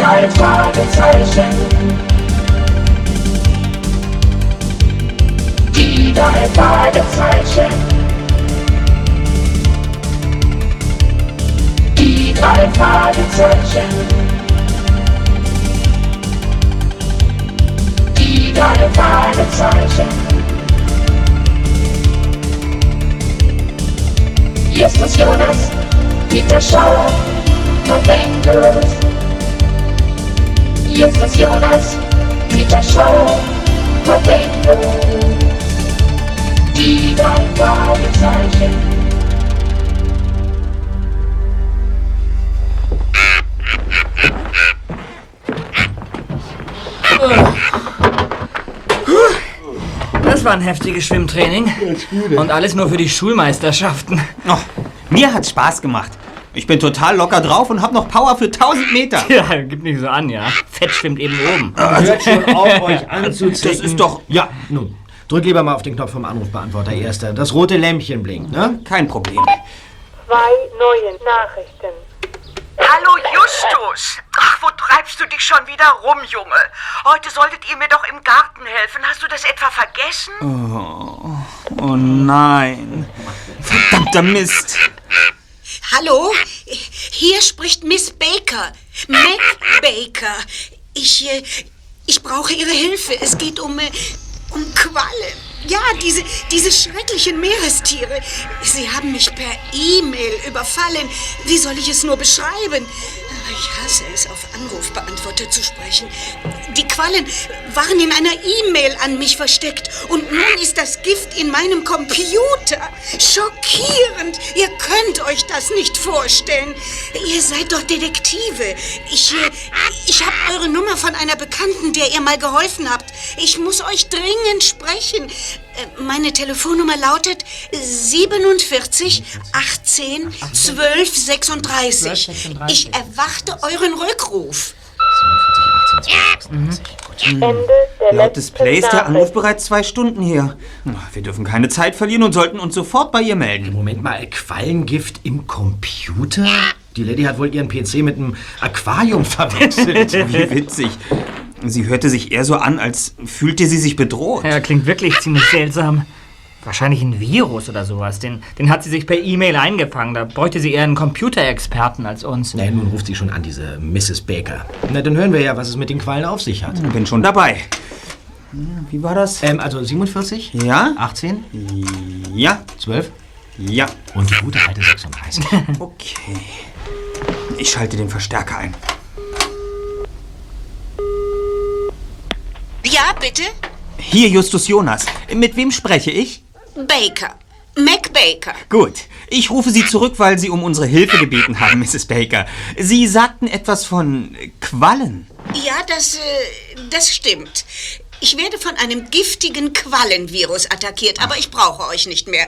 drei Fragezeichen. Die drei Fragezeichen. Die drei Fragezeichen. Die drei Fragezeichen. Justus Jonas, Peter Schauer, November. Justus Jonas, Peter Schauer, November. Die drei Fragezeichen. Das war ein heftiges Schwimmtraining. Und alles nur für die Schulmeisterschaften. Oh, mir hat's Spaß gemacht. Ich bin total locker drauf und hab noch Power für 1000 Meter. Ja, gib nicht so an, ja. Fett schwimmt eben oben. Hört schon auf, euch anzuziehen. Das ist doch Ja, nun. Drück lieber mal auf den Knopf vom Anrufbeantworter, Erster. Das rote Lämpchen blinkt, ne? kein Problem. Zwei neue Nachrichten. Hallo Justus! Ach, wo treibst du dich schon wieder rum, Junge? Heute solltet ihr mir doch im Garten helfen. Hast du das etwa vergessen? Oh nein. Verdammter Mist. Hallo, hier spricht Miss Baker. Mac Baker. Ich, äh, ich brauche Ihre Hilfe. Es geht um, äh, um Quallen. Ja, diese, diese schrecklichen Meerestiere. Sie haben mich per E-Mail überfallen. Wie soll ich es nur beschreiben? Ich hasse es, auf Anrufbeantworter zu sprechen. Die Quallen waren in einer E-Mail an mich versteckt. Und nun ist das Gift in meinem Computer. Schockierend. Ihr könnt euch das nicht vorstellen. Ihr seid doch Detektive. Ich, äh, ich habe eure Nummer von einer Bekannten, der ihr mal geholfen habt. Ich muss euch dringend sprechen. Äh, Meine Telefonnummer lautet 47 18 12 36. Ich erwarte euren Rückruf. Der Laut Displays ist der. Anruf bereits zwei Stunden her. Wir dürfen keine Zeit verlieren und sollten uns sofort bei ihr melden. Moment mal, Quallengift im Computer? Die Lady hat wohl ihren PC mit einem Aquarium verwechselt. Wie witzig. Sie hörte sich eher so an, als fühlte sie sich bedroht. Ja, klingt wirklich ziemlich seltsam. Wahrscheinlich ein Virus oder sowas. Den, den hat sie sich per E-Mail eingefangen. Da bräuchte sie eher einen Computerexperten als uns. Na, nun ruft sie schon an, diese Mrs. Baker. Na, dann hören wir ja, was es mit den Quallen auf sich hat. Bin schon dabei. Wie war das? Ähm, also 47? Ja? 18? Ja, 12? ja. Und die gute alte 36. Okay. Ich schalte den Verstärker ein. Ja, bitte? Hier, Justus Jonas. Mit wem spreche ich? Baker. Mac Baker. Gut. Ich rufe Sie zurück, weil Sie um unsere Hilfe gebeten haben, Mrs. Baker. Sie sagten etwas von Quallen. Ja, das, äh, das stimmt. Ich werde von einem giftigen Quallenvirus attackiert, aber ich brauche euch nicht mehr.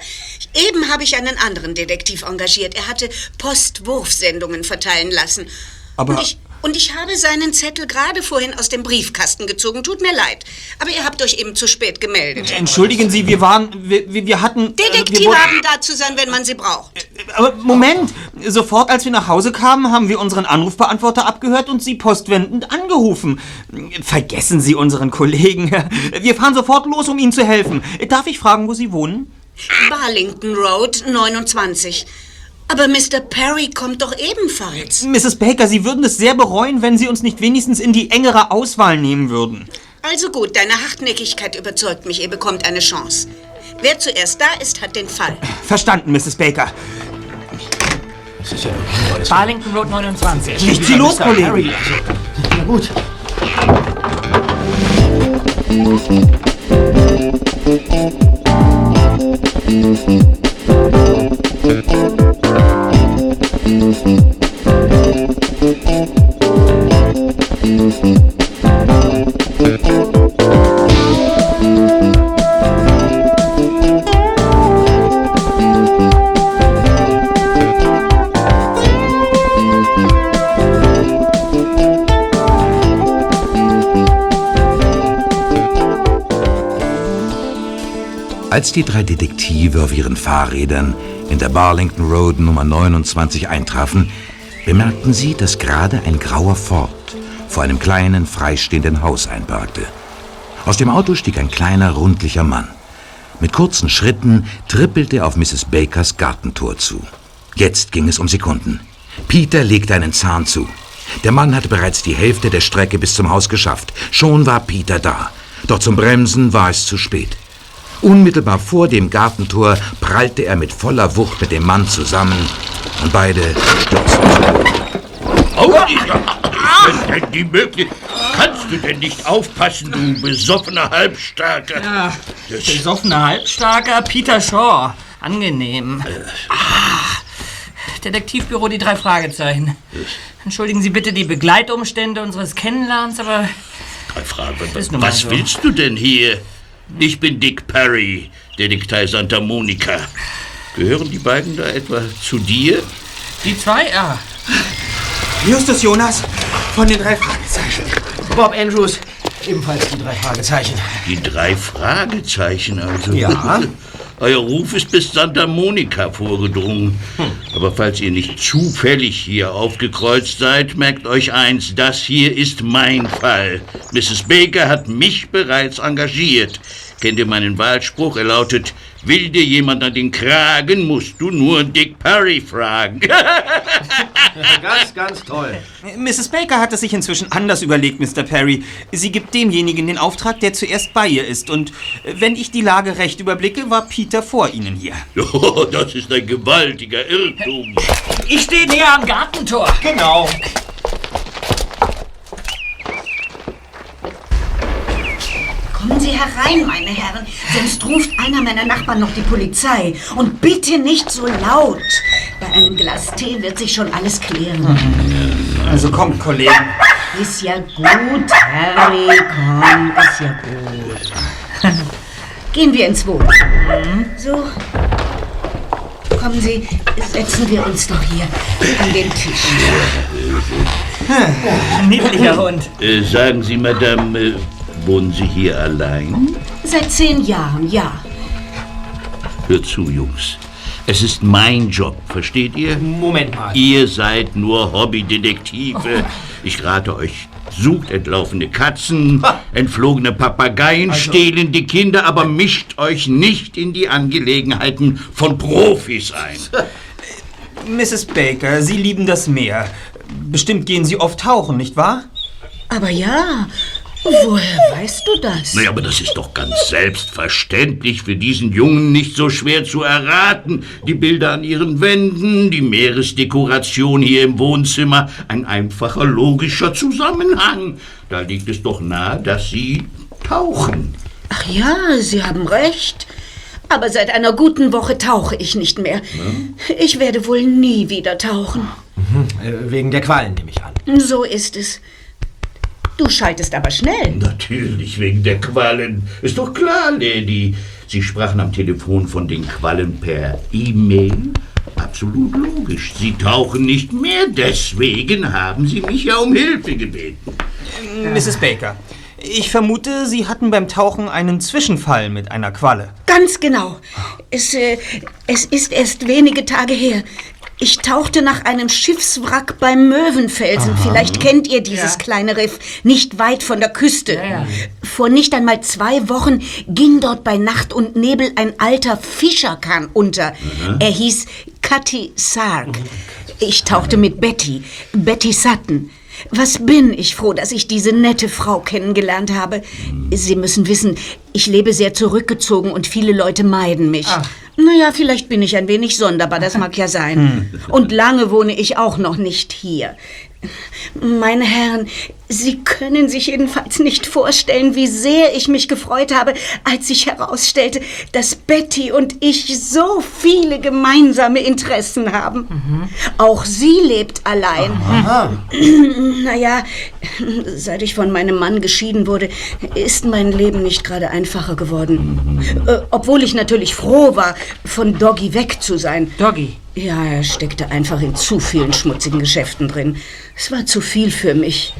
Eben habe ich einen anderen Detektiv engagiert. Er hatte Postwurfsendungen verteilen lassen. Aber- Und ich, und ich habe seinen Zettel gerade vorhin aus dem Briefkasten gezogen. Tut mir leid. Aber ihr habt euch eben zu spät gemeldet. Entschuldigen Sie, wir waren, wir, wir wir hatten... äh, wir Detektive wollten- haben da zu sein, wenn man sie braucht. Aber Moment, sofort als wir nach Hause kamen, haben wir unseren Anrufbeantworter abgehört und Sie postwendend angerufen. Vergessen Sie unseren Kollegen. Wir fahren sofort los, um Ihnen zu helfen. Darf ich fragen, wo Sie wohnen? Barlington Road 29. Aber Mr. Perry kommt doch ebenfalls. Mrs. Baker, Sie würden es sehr bereuen, wenn Sie uns nicht wenigstens in die engere Auswahl nehmen würden. Also gut, deine Hartnäckigkeit überzeugt mich. Ihr bekommt eine Chance. Wer zuerst da ist, hat den Fall. Verstanden, Mrs. Baker. Das ist ja Barlington Road 29. Ich zieh los. Kollege. Na gut. Als die drei Detektive auf ihren Fahrrädern in der Barlington Road Nummer 29 eintrafen, bemerkten sie, dass gerade ein grauer Ford vor einem kleinen, freistehenden Haus einparkte. Aus dem Auto stieg ein kleiner, rundlicher Mann. Mit kurzen Schritten trippelte er auf Mrs. Bakers Gartentor zu. Jetzt ging es um Sekunden. Peter legte einen Zahn zu. Der Mann hatte bereits die Hälfte der Strecke bis zum Haus geschafft. Schon war Peter da. Doch zum Bremsen war es zu spät. Unmittelbar vor dem Gartentor prallte er mit voller Wucht mit dem Mann zusammen und beide stürzten zu Boden. Oh, ist denn die möglich? Kannst du denn nicht aufpassen, du besoffener Halbstarker? Ja, besoffener Halbstarker Peter Shaw. Angenehm. Ah, Detektivbüro, die drei Fragezeichen. Entschuldigen Sie bitte die Begleitumstände unseres Kennenlernens, aber Drei Fragen. Mal Was so. willst du denn hier? Ich bin Dick Perry, Detektei Santa Monica. Gehören die beiden da etwa zu dir? die zwei, ja. Justus Jonas von den drei Fragezeichen. Bob Andrews, ebenfalls die drei Fragezeichen. Die drei Fragezeichen also. Ja. Euer Ruf ist bis Santa Monica vorgedrungen. Aber falls ihr nicht zufällig hier aufgekreuzt seid, merkt euch eins, das hier ist mein Fall. Mrs. Baker hat mich bereits engagiert. Kennt ihr meinen Wahlspruch? Er lautet, will dir jemand an den Kragen, musst du nur Dick Perry fragen. Ganz, ganz toll. Mrs. Baker hat es sich inzwischen anders überlegt, Mr. Perry. Sie gibt demjenigen den Auftrag, der zuerst bei ihr ist. Und äh, wenn ich die Lage recht überblicke, war Peter vor Ihnen hier. oh, das ist ein gewaltiger Irrtum. Ich stehe näher am Gartentor. Genau. Kommen Sie herein, meine Herren, sonst ruft einer meiner Nachbarn noch die Polizei. Und bitte nicht so laut. Bei einem Glas Tee wird sich schon alles klären. Also kommt, Kollegen. Ist ja gut, Harry, komm, ist ja gut. Gehen wir ins Wohnzimmer. So. Kommen Sie, setzen wir uns doch hier an den Tisch. Niedlicher Hund. Äh, sagen Sie, Madame, äh, wohnen Sie hier allein? Seit zehn Jahren, ja. Hört zu, Jungs. Es ist mein Job, versteht ihr? Moment mal. Ihr seid nur Hobbydetektive. Ich rate euch, sucht entlaufene Katzen, entflogene Papageien, stehlende Kinder, aber mischt euch nicht in die Angelegenheiten von Profis ein. Mrs. Baker, Sie lieben das Meer. Bestimmt gehen Sie oft tauchen, nicht wahr? Aber ja, woher weißt du das? Naja, aber das ist doch ganz selbstverständlich für diesen Jungen nicht so schwer zu erraten. Die Bilder an ihren Wänden, die Meeresdekoration hier im Wohnzimmer, ein einfacher logischer Zusammenhang. Da liegt es doch nahe, dass Sie tauchen. Ach ja, Sie haben recht. Aber seit einer guten Woche tauche ich nicht mehr. Ich werde wohl nie wieder tauchen. Äh, wegen der Qualen nehme ich an. So ist es. Du schaltest aber schnell. Natürlich wegen der Quallen. Ist doch klar, Lady. Sie sprachen am Telefon von den Quallen per E-Mail. Absolut logisch. Sie tauchen nicht mehr, deswegen haben Sie mich ja um Hilfe gebeten. Mrs. Baker, ich vermute, Sie hatten beim Tauchen einen Zwischenfall mit einer Qualle. Ganz genau. Es, äh, es ist erst wenige Tage her. Ich tauchte nach einem Schiffswrack beim Möwenfelsen. Vielleicht kennt ihr dieses kleine Riff, nicht weit von der Küste. Vor nicht einmal zwei Wochen ging dort bei Nacht und Nebel ein alter Fischerkahn unter. Er hieß Cutty Sark. Ich tauchte mit Betty, Betty Sutton. Was bin ich froh, dass ich diese nette Frau kennengelernt habe. Sie müssen wissen, ich lebe sehr zurückgezogen und viele Leute meiden mich. Naja, vielleicht bin ich ein wenig sonderbar, das mag ja sein. Und lange wohne ich auch noch nicht hier. Meine Herren, Sie können sich jedenfalls nicht vorstellen, wie sehr ich mich gefreut habe, als sich herausstellte, dass Betty und ich so viele gemeinsame Interessen haben. Auch sie lebt allein. Naja, seit ich von meinem Mann geschieden wurde, ist mein Leben nicht gerade einfacher geworden. Äh, obwohl ich natürlich froh war, von Doggy weg zu sein. Doggy. Ja, er steckte einfach in zu vielen schmutzigen Geschäften drin. Es war zu viel für mich.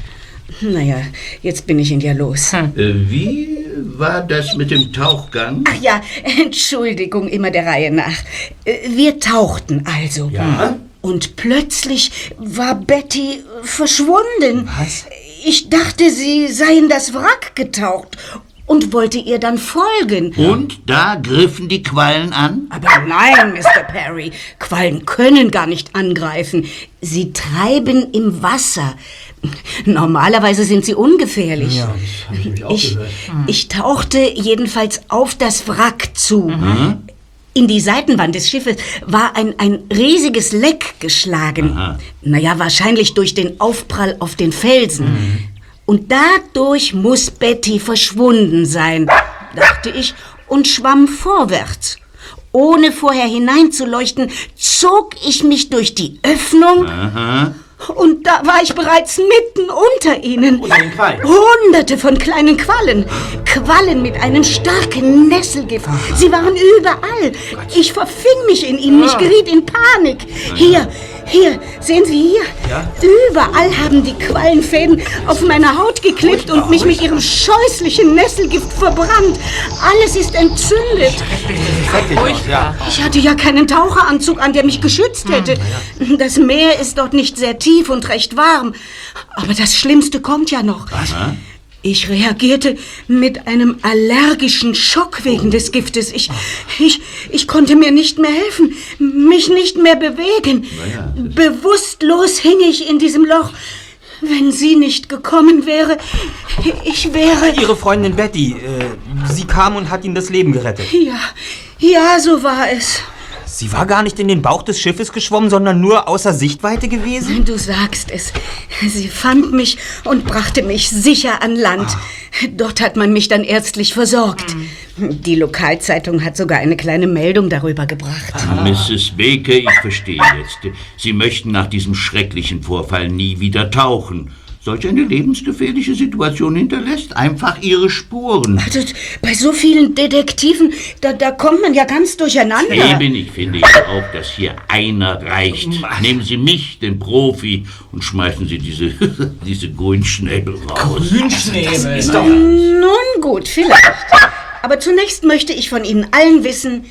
Naja, jetzt bin ich ihn ja los. Äh, wie war das mit dem Tauchgang? Ach ja, Entschuldigung, immer der Reihe nach. Äh, Wir tauchten also. Ja? Und plötzlich war Betty verschwunden. Was? ich dachte, Sie seien das Wrack getaucht und wollte ihr dann folgen. Und da griffen die Quallen an? Aber nein, Mr. Perry, Quallen können gar nicht angreifen. Sie treiben im Wasser. Normalerweise sind sie ungefährlich. Ja, das habe ich nämlich auch Ich, gehört. ich tauchte jedenfalls auf das Wrack zu. In die Seitenwand des Schiffes war ein, ein riesiges Leck geschlagen. Naja, wahrscheinlich durch den Aufprall auf den Felsen. Und dadurch muss Betty verschwunden sein, dachte ich, und schwamm vorwärts. Ohne vorher hineinzuleuchten, zog ich mich durch die Öffnung und da war ich bereits mitten unter ihnen. Unter den Quallen? Hunderte von kleinen Quallen. Quallen mit einem starken Nesselgift. Sie waren überall. Ich verfing mich in ihnen. Ich geriet in Panik. Hier, hier, sehen Sie hier. Ja? Überall haben die Quallenfäden auf meiner Haut geklebt und mich mit ihrem scheußlichen Nesselgift verbrannt. Alles ist entzündet. Ich hatte ja keinen Taucheranzug an, der mich geschützt hätte. Das Meer ist dort nicht sehr tief und recht warm. Aber das Schlimmste kommt ja noch. Was? Ich reagierte mit einem allergischen Schock wegen des Giftes. Ich, ich, ich konnte mir nicht mehr helfen, mich nicht mehr bewegen. Bewusstlos hing ich in diesem Loch. Wenn sie nicht gekommen wäre, ich wäre... Ihre Freundin Betty, äh, sie kam und hat Ihnen das Leben gerettet. Ja, ja, so war es. Sie war gar nicht in den Bauch des Schiffes geschwommen, sondern nur außer Sichtweite gewesen? Du sagst es. Sie fand mich und brachte mich sicher an Land. Dort hat man mich dann ärztlich versorgt. Die Lokalzeitung hat sogar eine kleine Meldung darüber gebracht. Mrs. Baker, ich verstehe jetzt. Sie möchten nach diesem schrecklichen Vorfall nie wieder tauchen. Solch eine lebensgefährliche Situation hinterlässt einfach ihre Spuren. Also, bei so vielen Detektiven, da, da kommt man ja ganz durcheinander. Eben, ich finde ja auch, dass hier einer reicht. Nehmen Sie mich, den Profi, und schmeißen Sie diese, diese Grünschnäbel raus. Grünschnäbel. Ist doch Nun gut, vielleicht. Aber zunächst möchte ich von Ihnen allen wissen,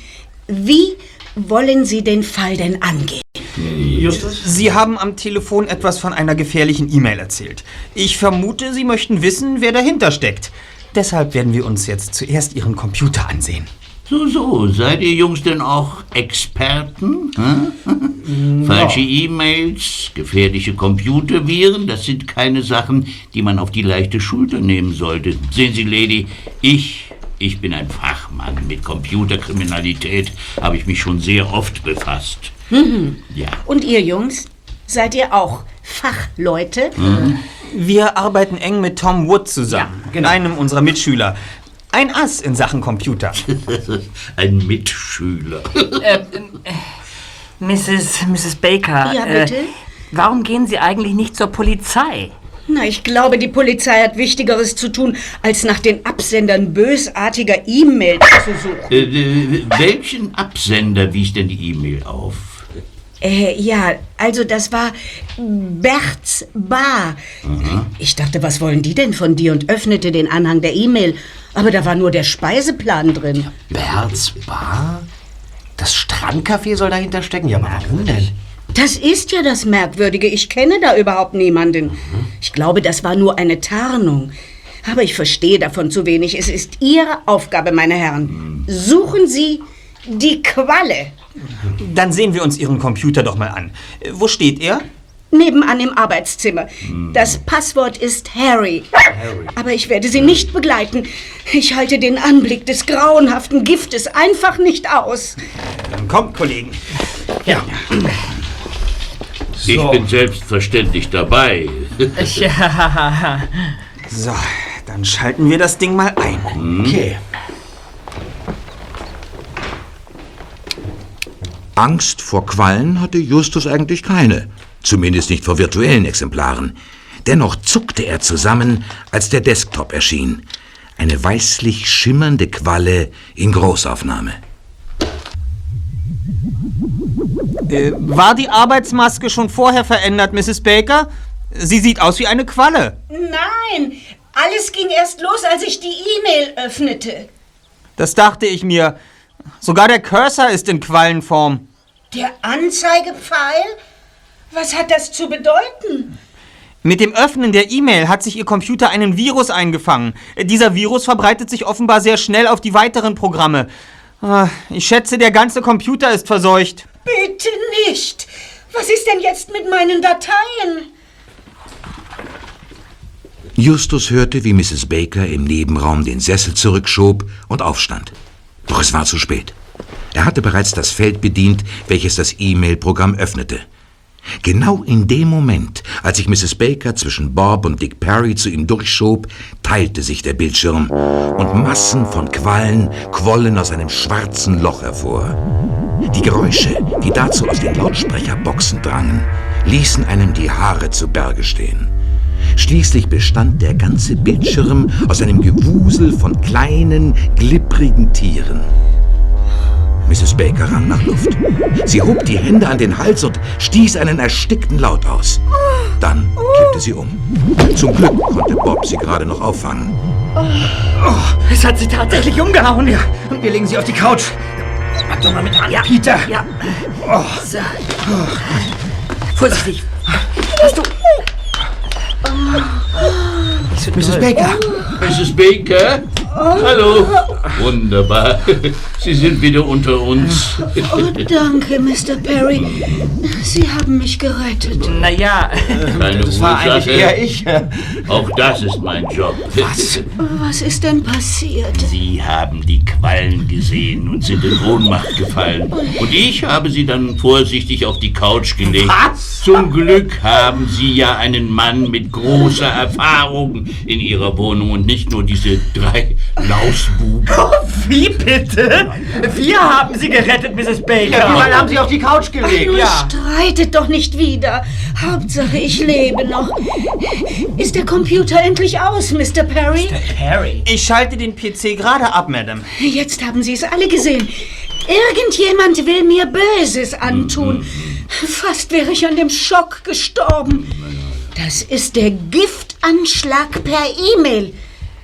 wie wollen Sie den Fall denn angehen? Justus? Sie haben am Telefon etwas von einer gefährlichen E-Mail erzählt. Ich vermute, Sie möchten wissen, wer dahinter steckt. Deshalb werden wir uns jetzt zuerst Ihren Computer ansehen. So, so, seid ihr Jungs denn auch Experten? Hm? Falsche E-Mails, gefährliche Computerviren, das sind keine Sachen, die man auf die leichte Schulter nehmen sollte. Sehen Sie, Lady, ich, ich bin ein Fachmann. Mit Computerkriminalität habe ich mich schon sehr oft befasst. Ja. Und ihr Jungs, seid ihr auch Fachleute? Wir arbeiten eng mit Tom Wood zusammen, Ja, genau. einem unserer Mitschüler. Ein Ass in Sachen Computer. Ein Mitschüler. Mrs. Mrs. Baker. Ja, bitte? Äh, warum gehen Sie eigentlich nicht zur Polizei? Na, ich glaube, die Polizei hat Wichtigeres zu tun, als nach den Absendern bösartiger E-Mails zu suchen. Äh, äh, welchen Absender wies denn die E-Mail auf? Äh, ja, also das war Berts Bar. Ich dachte, was wollen die denn von dir und öffnete den Anhang der E-Mail. Aber da war nur der Speiseplan drin. Berts Bar? Das Strandcafé soll dahinter stecken? Ja, aber warum denn? Das ist ja das Merkwürdige. Ich kenne da überhaupt niemanden. Ich glaube, das war nur eine Tarnung. Aber ich verstehe davon zu wenig. Es ist Ihre Aufgabe, meine Herren. Suchen Sie die Qualle. Dann sehen wir uns Ihren Computer doch mal an. Wo steht er? Nebenan im Arbeitszimmer. Das Passwort ist Harry. Aber ich werde Sie nicht begleiten. Ich halte den Anblick des grauenhaften Giftes einfach nicht aus. Dann kommt, Kollegen. Ja. Ich So. bin selbstverständlich dabei. Ja. So, dann schalten wir das Ding mal ein. Okay. Angst vor Quallen hatte Justus eigentlich keine, zumindest nicht vor virtuellen Exemplaren. Dennoch zuckte er zusammen, als der Desktop erschien. Eine weißlich schimmernde Qualle in Großaufnahme. Äh, war die Arbeitsmaske schon vorher verändert, Mrs. Baker? Sie sieht aus wie eine Qualle. Nein, alles ging erst los, als ich die E-Mail öffnete. Das dachte ich mir. Sogar der Cursor ist in Quallenform. Der Anzeigepfeil? Was hat das zu bedeuten? Mit dem Öffnen der E-Mail hat sich Ihr Computer einen Virus eingefangen. Dieser Virus verbreitet sich offenbar sehr schnell auf die weiteren Programme. Ah, Ich schätze, der ganze Computer ist verseucht. Bitte nicht. Was ist denn jetzt mit meinen Dateien? Justus hörte, wie Mrs. Baker im Nebenraum den Sessel zurückschob und aufstand. Doch es war zu spät. Er hatte bereits das Feld bedient, welches das E-Mail-Programm öffnete. Genau in dem Moment, als sich Mrs. Baker zwischen Bob und Dick Perry zu ihm durchschob, teilte sich der Bildschirm und Massen von Quallen quollen aus einem schwarzen Loch hervor. Die Geräusche, die dazu aus den Lautsprecherboxen drangen, ließen einem die Haare zu Berge stehen. Schließlich bestand der ganze Bildschirm aus einem Gewusel von kleinen, glibbrigen Tieren. Mrs. Baker rang nach Luft. Sie hob die Hände an den Hals und stieß einen erstickten Laut aus. Dann kippte sie um. Zum Glück konnte Bob sie gerade noch auffangen. Es hat sie tatsächlich umgehauen. Ja. Und wir legen sie auf die Couch. Mach doch mal mit an, Peter. Ja. So. Vorsichtig. Hast du. Mrs. Baker. Mrs. Baker? Hallo. Wunderbar. Sie sind wieder unter uns. Oh, danke, Mr. Perry. Sie haben mich gerettet. Naja, Keine Das war eigentlich eher ich. Auch das ist mein Job. Was? Was ist denn passiert? Sie haben die Quallen gesehen und sind in Ohnmacht gefallen. Und ich habe sie dann vorsichtig auf die Couch gelegt. Was? Zum Glück haben Sie ja einen Mann mit großer Erfahrung in Ihrer Wohnung und nicht nur diese drei Lausbuben. wie bitte? Wir haben sie gerettet, Mrs. Baker. Überall haben sie auf die Couch gelegt. Nun Ja. streitet doch nicht wieder. Hauptsache, ich lebe noch. Ist der Computer endlich aus, Mr. Perry? Harry. Ich schalte den PC gerade ab, Madam. Jetzt haben Sie es alle gesehen. Irgendjemand will mir Böses antun. Fast wäre ich an dem Schock gestorben. Das ist der Giftanschlag per E-Mail.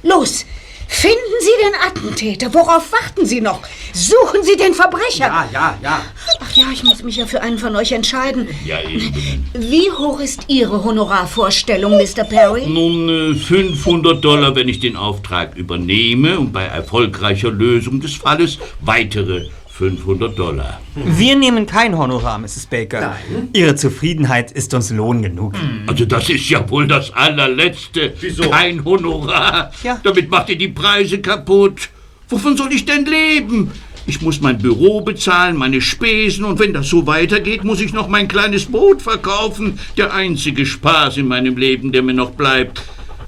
Los, finden Sie den Attentäter. Worauf warten Sie noch? Suchen Sie den Verbrecher. Ja, ja, ja. Ach ja, ich muss mich ja für einen von euch entscheiden. Ja, eben. Wie hoch ist Ihre Honorarvorstellung, Mr. Perry? Nun, äh, 500 Dollar, wenn ich den Auftrag übernehme und bei erfolgreicher Lösung des Falles weitere 500 Dollar. Wir nehmen kein Honorar, Mrs. Baker. Ihre Zufriedenheit ist uns Lohn genug. Also das ist ja wohl das allerletzte. Wieso? Kein Honorar. Ja. Damit macht ihr die Preise kaputt. Wovon soll ich denn leben? Ich muss mein Büro bezahlen, meine Spesen und wenn das so weitergeht, muss ich noch mein kleines Boot verkaufen. Der einzige Spaß in meinem Leben, der mir noch bleibt.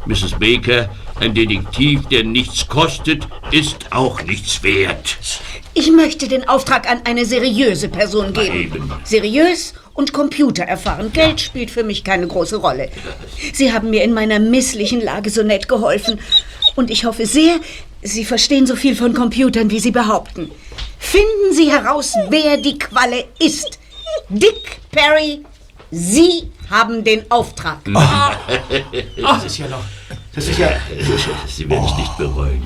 Mrs. Baker, ein Detektiv, der nichts kostet, ist auch nichts wert. Ich möchte den Auftrag an eine seriöse Person geben. Eben. Seriös und Computer erfahren. Geld spielt für mich keine große Rolle. Sie haben mir in meiner misslichen Lage so nett geholfen. Und ich hoffe sehr, Sie verstehen so viel von Computern, wie Sie behaupten. Finden Sie heraus, wer die Qualle ist. Dick Perry, Sie haben den Auftrag. Das ist ja noch. Das ist ja. Sie werden es nicht bereuen.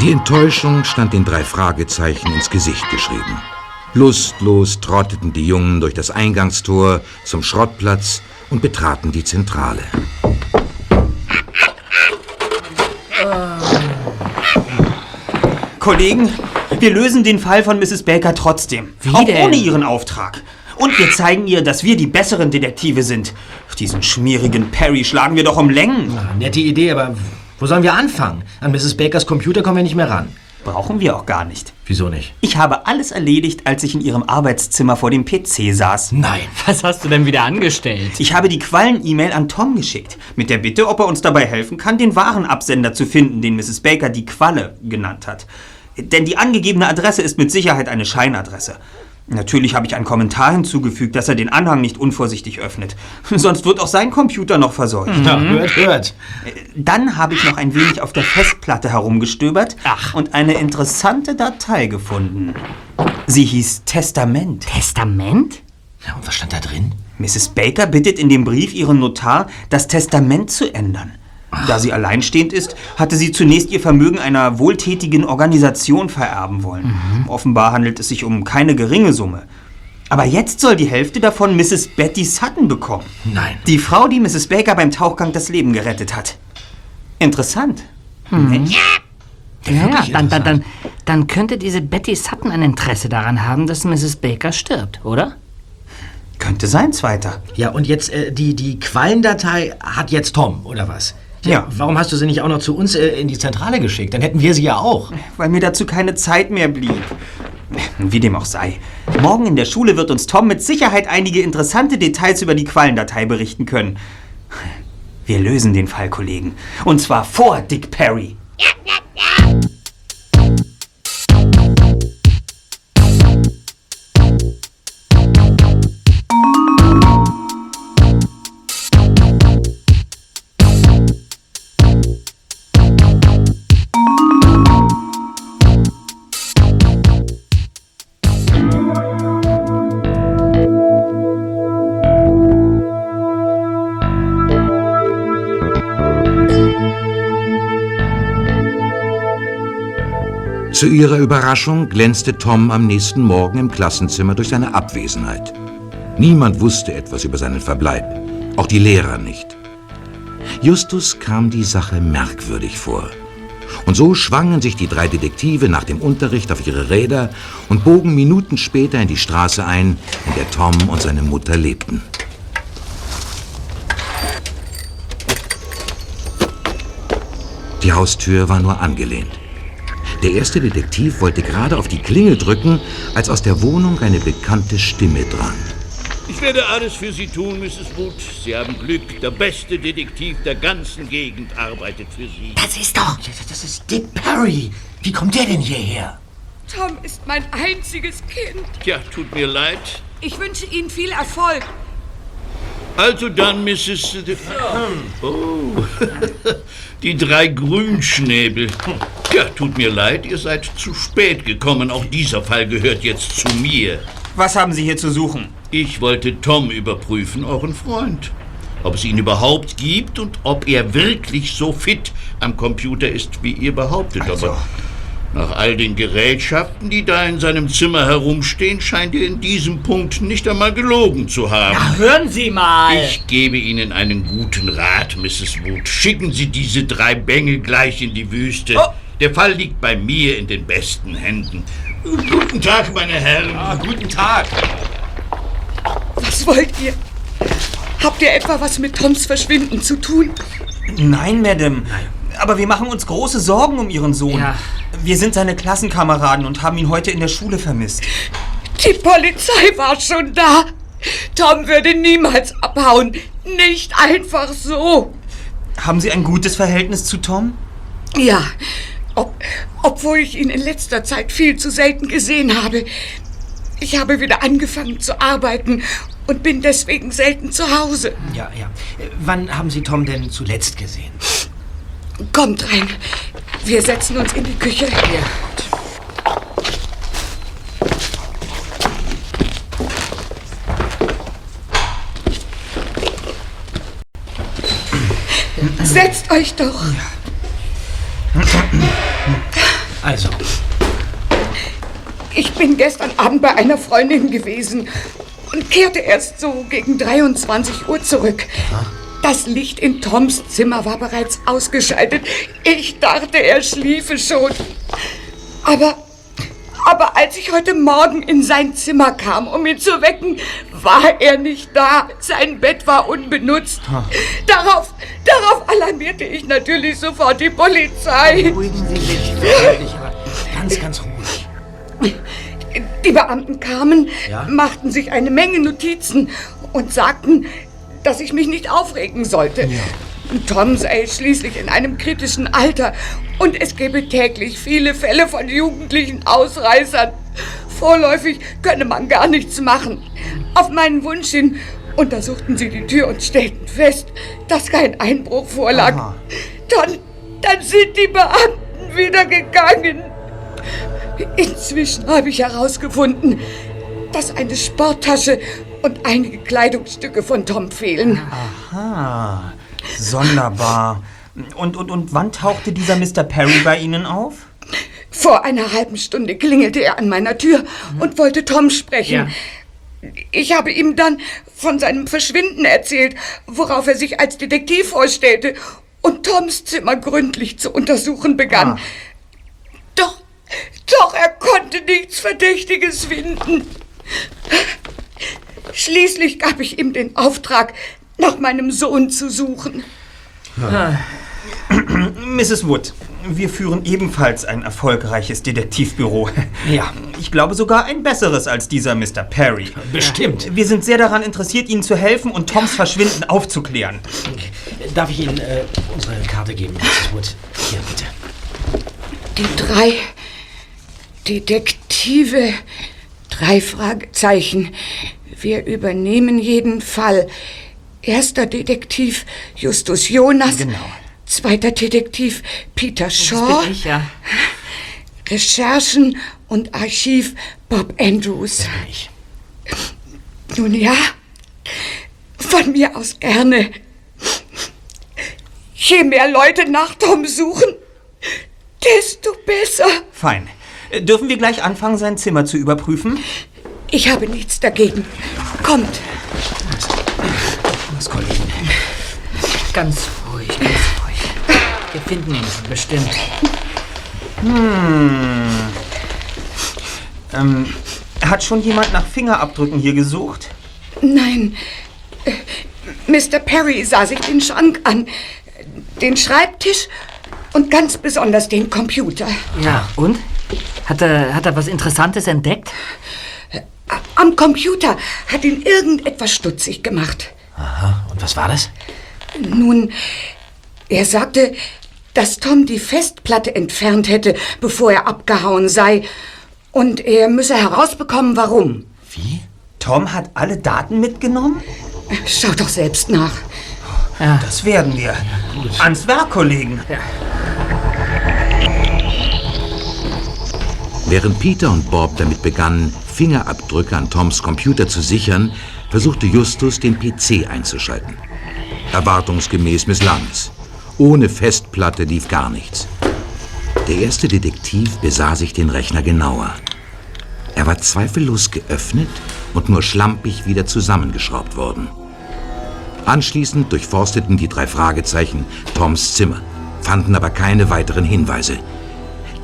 Die Enttäuschung stand den drei Fragezeichen ins Gesicht geschrieben. Lustlos trotteten die Jungen durch das Eingangstor zum Schrottplatz und betraten die Zentrale. Kollegen, wir lösen den Fall von Mrs. Baker trotzdem. auch denn? ohne ihren Auftrag. Und wir zeigen ihr, dass wir die besseren Detektive sind. Diesen schmierigen Perry schlagen wir doch um Längen. Nette Idee, aber wo sollen wir anfangen? An Mrs. Bakers Computer kommen wir nicht mehr ran. Brauchen wir auch gar nicht. Wieso nicht? Ich habe alles erledigt, als ich in ihrem Arbeitszimmer vor dem PC saß. Nein. Was hast du denn wieder angestellt? Ich habe die Quallen-E-Mail an Tom geschickt, mit der Bitte, ob er uns dabei helfen kann, den wahren Absender zu finden, den Mrs. Baker die Qualle genannt hat. Denn die angegebene Adresse ist mit Sicherheit eine Scheinadresse. Natürlich habe ich einen Kommentar hinzugefügt, dass er den Anhang nicht unvorsichtig öffnet. Sonst wird auch sein Computer noch verseucht. Ja, hört, hört. Dann habe ich noch ein wenig auf der Festplatte herumgestöbert Ach. und eine interessante Datei gefunden. Sie hieß Testament. Testament? Ja, und was stand da drin? Mrs. Baker bittet in dem Brief ihren Notar, das Testament zu ändern. Da sie alleinstehend ist, hatte sie zunächst ihr Vermögen einer wohltätigen Organisation vererben wollen. Offenbar handelt es sich um keine geringe Summe. Aber jetzt soll die Hälfte davon Mrs. Betty Sutton bekommen. Nein. Die Frau, die Mrs. Baker beim Tauchgang das Leben gerettet hat. Interessant. Nicht? Ja, ja, dann, dann, dann, dann könnte diese Betty Sutton ein Interesse daran haben, dass Mrs. Baker stirbt, oder? Könnte sein, Zweiter. Ja, und jetzt, äh, die, die Quallendatei hat jetzt Tom, oder was? Ja. Warum hast du sie nicht auch noch zu uns äh, in die Zentrale geschickt? Dann hätten wir sie ja auch. Weil mir dazu keine Zeit mehr blieb. Wie dem auch sei. Morgen in der Schule wird uns Tom mit Sicherheit einige interessante Details über die Quallendatei berichten können. Wir lösen den Fall, Kollegen. Und zwar vor Dick Perry. Zu ihrer Überraschung glänzte Tom am nächsten Morgen im Klassenzimmer durch seine Abwesenheit. Niemand wusste etwas über seinen Verbleib, auch die Lehrer nicht. Justus kam die Sache merkwürdig vor. Und so schwangen sich die drei Detektive nach dem Unterricht auf ihre Räder und bogen Minuten später in die Straße ein, in der Tom und seine Mutter lebten. Die Haustür war nur angelehnt. Der erste Detektiv wollte gerade auf die Klingel drücken, als aus der Wohnung eine bekannte Stimme drang. Ich werde alles für Sie tun, Mrs. Wood. Sie haben Glück. Der beste Detektiv der ganzen Gegend arbeitet für Sie. Das ist doch... Das ist Dick Perry. Wie kommt der denn hierher? Tom ist mein einziges Kind. Tja, tut mir leid. Ich wünsche Ihnen viel Erfolg. Also dann, Mrs. De Oh, die drei Grünschnäbel. Ja, tut mir leid, ihr seid zu spät gekommen. Auch dieser Fall gehört jetzt zu mir. Was haben Sie hier zu suchen? Ich wollte Tom überprüfen, euren Freund. Ob es ihn überhaupt gibt und ob er wirklich so fit am Computer ist, wie ihr behauptet. Aber nach all den Gerätschaften, die da in seinem Zimmer herumstehen, scheint er in diesem Punkt nicht einmal gelogen zu haben. Hören Sie mal! Ich gebe Ihnen einen guten Rat, Mrs. Wood. Schicken Sie diese drei Bänge gleich in die Wüste. Der Fall liegt bei mir in den besten Händen. Guten Tag, meine Herren. guten Tag. Was wollt ihr? Habt ihr etwa was mit Toms Verschwinden zu tun? Nein, Madame. Aber wir machen uns große Sorgen um Ihren Sohn. Ja. Wir sind seine Klassenkameraden und haben ihn heute in der Schule vermisst. Die Polizei war schon da. Tom würde niemals abhauen. Nicht einfach so. Haben Sie ein gutes Verhältnis zu Tom? Ja, ob, obwohl ich ihn in letzter Zeit viel zu selten gesehen habe. Ich habe wieder angefangen zu arbeiten und bin deswegen selten zu Hause. Ja, ja. Wann haben Sie Tom denn zuletzt gesehen? Kommt rein. Wir setzen uns in die Küche. Setzt euch doch. Also, Ich bin gestern Abend bei einer Freundin gewesen und kehrte erst so gegen 23 Uhr zurück. Das Licht in Toms Zimmer war bereits ausgeschaltet. Ich dachte, er schliefe schon. Aber, aber als ich heute Morgen in sein Zimmer kam, um ihn zu wecken, war er nicht da. Sein Bett war unbenutzt. Darauf, darauf alarmierte ich natürlich sofort die Polizei. beruhigen Sie sich. Aber ganz, ganz ruhig. Die Beamten kamen, Ja? machten sich eine Menge Notizen und sagten, dass ich mich nicht aufregen sollte. Tom sei schließlich in einem kritischen Alter und es gäbe täglich viele Fälle von jugendlichen Ausreißern. Vorläufig könne man gar nichts machen. Auf meinen Wunsch hin untersuchten sie die Tür und stellten fest, dass kein Einbruch vorlag. Aha. Dann, dann sind die Beamten wieder gegangen. Inzwischen habe ich herausgefunden, dass eine Sporttasche und einige Kleidungsstücke von Tom fehlen. Ah, sonderbar. Und, und, und wann tauchte dieser Mr. Perry bei Ihnen auf? Vor einer halben Stunde klingelte er an meiner Tür und wollte Tom sprechen. Ich habe ihm dann von seinem Verschwinden erzählt, worauf er sich als Detektiv vorstellte und Toms Zimmer gründlich zu untersuchen begann. Doch, doch er konnte nichts Verdächtiges finden. Schließlich gab ich ihm den Auftrag, nach meinem Sohn zu suchen. Mrs. Wood, wir führen ebenfalls ein erfolgreiches Detektivbüro. Ja. Ich glaube sogar ein besseres als dieser Mr. Perry. Bestimmt. Wir sind sehr daran interessiert, Ihnen zu helfen und Toms Verschwinden aufzuklären. Darf ich Ihnen äh, unsere Karte geben, Mrs. Wood? Hier, bitte. Die drei Detektive. Drei Fragezeichen. Wir übernehmen jeden Fall. Erster Detektiv Justus Jonas. Genau. Zweiter Detektiv Peter Das Shaw. bin ich, ja. Recherchen und Archiv Bob Andrews. Ich. Nun ja, von mir aus gerne. Je mehr Leute nach Tom suchen, desto besser. Fein. Äh, Dürfen wir gleich anfangen, sein Zimmer zu überprüfen? Ich habe nichts dagegen. Kommt. Was, Kollegen? Ganz ruhig, ganz ruhig. Wir finden ihn bestimmt. Ähm, hat schon jemand nach Fingerabdrücken hier gesucht? Nein, äh, Mr. Perry sah sich den Schrank an, den Schreibtisch und ganz besonders den Computer. Ja, und? Hat er, hat er was Interessantes entdeckt? Am Computer hat ihn irgendetwas stutzig gemacht. Aha, und was war das? Nun, er sagte, dass Tom die Festplatte entfernt hätte, bevor er abgehauen sei. Und er müsse herausbekommen, warum. Wie? Tom hat alle Daten mitgenommen? Schau doch selbst nach. Das werden wir. Ans Werk, Kollegen. Während Peter und Bob damit begannen, Fingerabdrücke an Toms Computer zu sichern, versuchte Justus, den PC einzuschalten. Erwartungsgemäß misslang es. Ohne Festplatte lief gar nichts. Der erste Detektiv besah sich den Rechner genauer. Er war zweifellos geöffnet und nur schlampig wieder zusammengeschraubt worden. Anschließend durchforsteten die drei Fragezeichen Toms Zimmer, fanden aber keine weiteren Hinweise.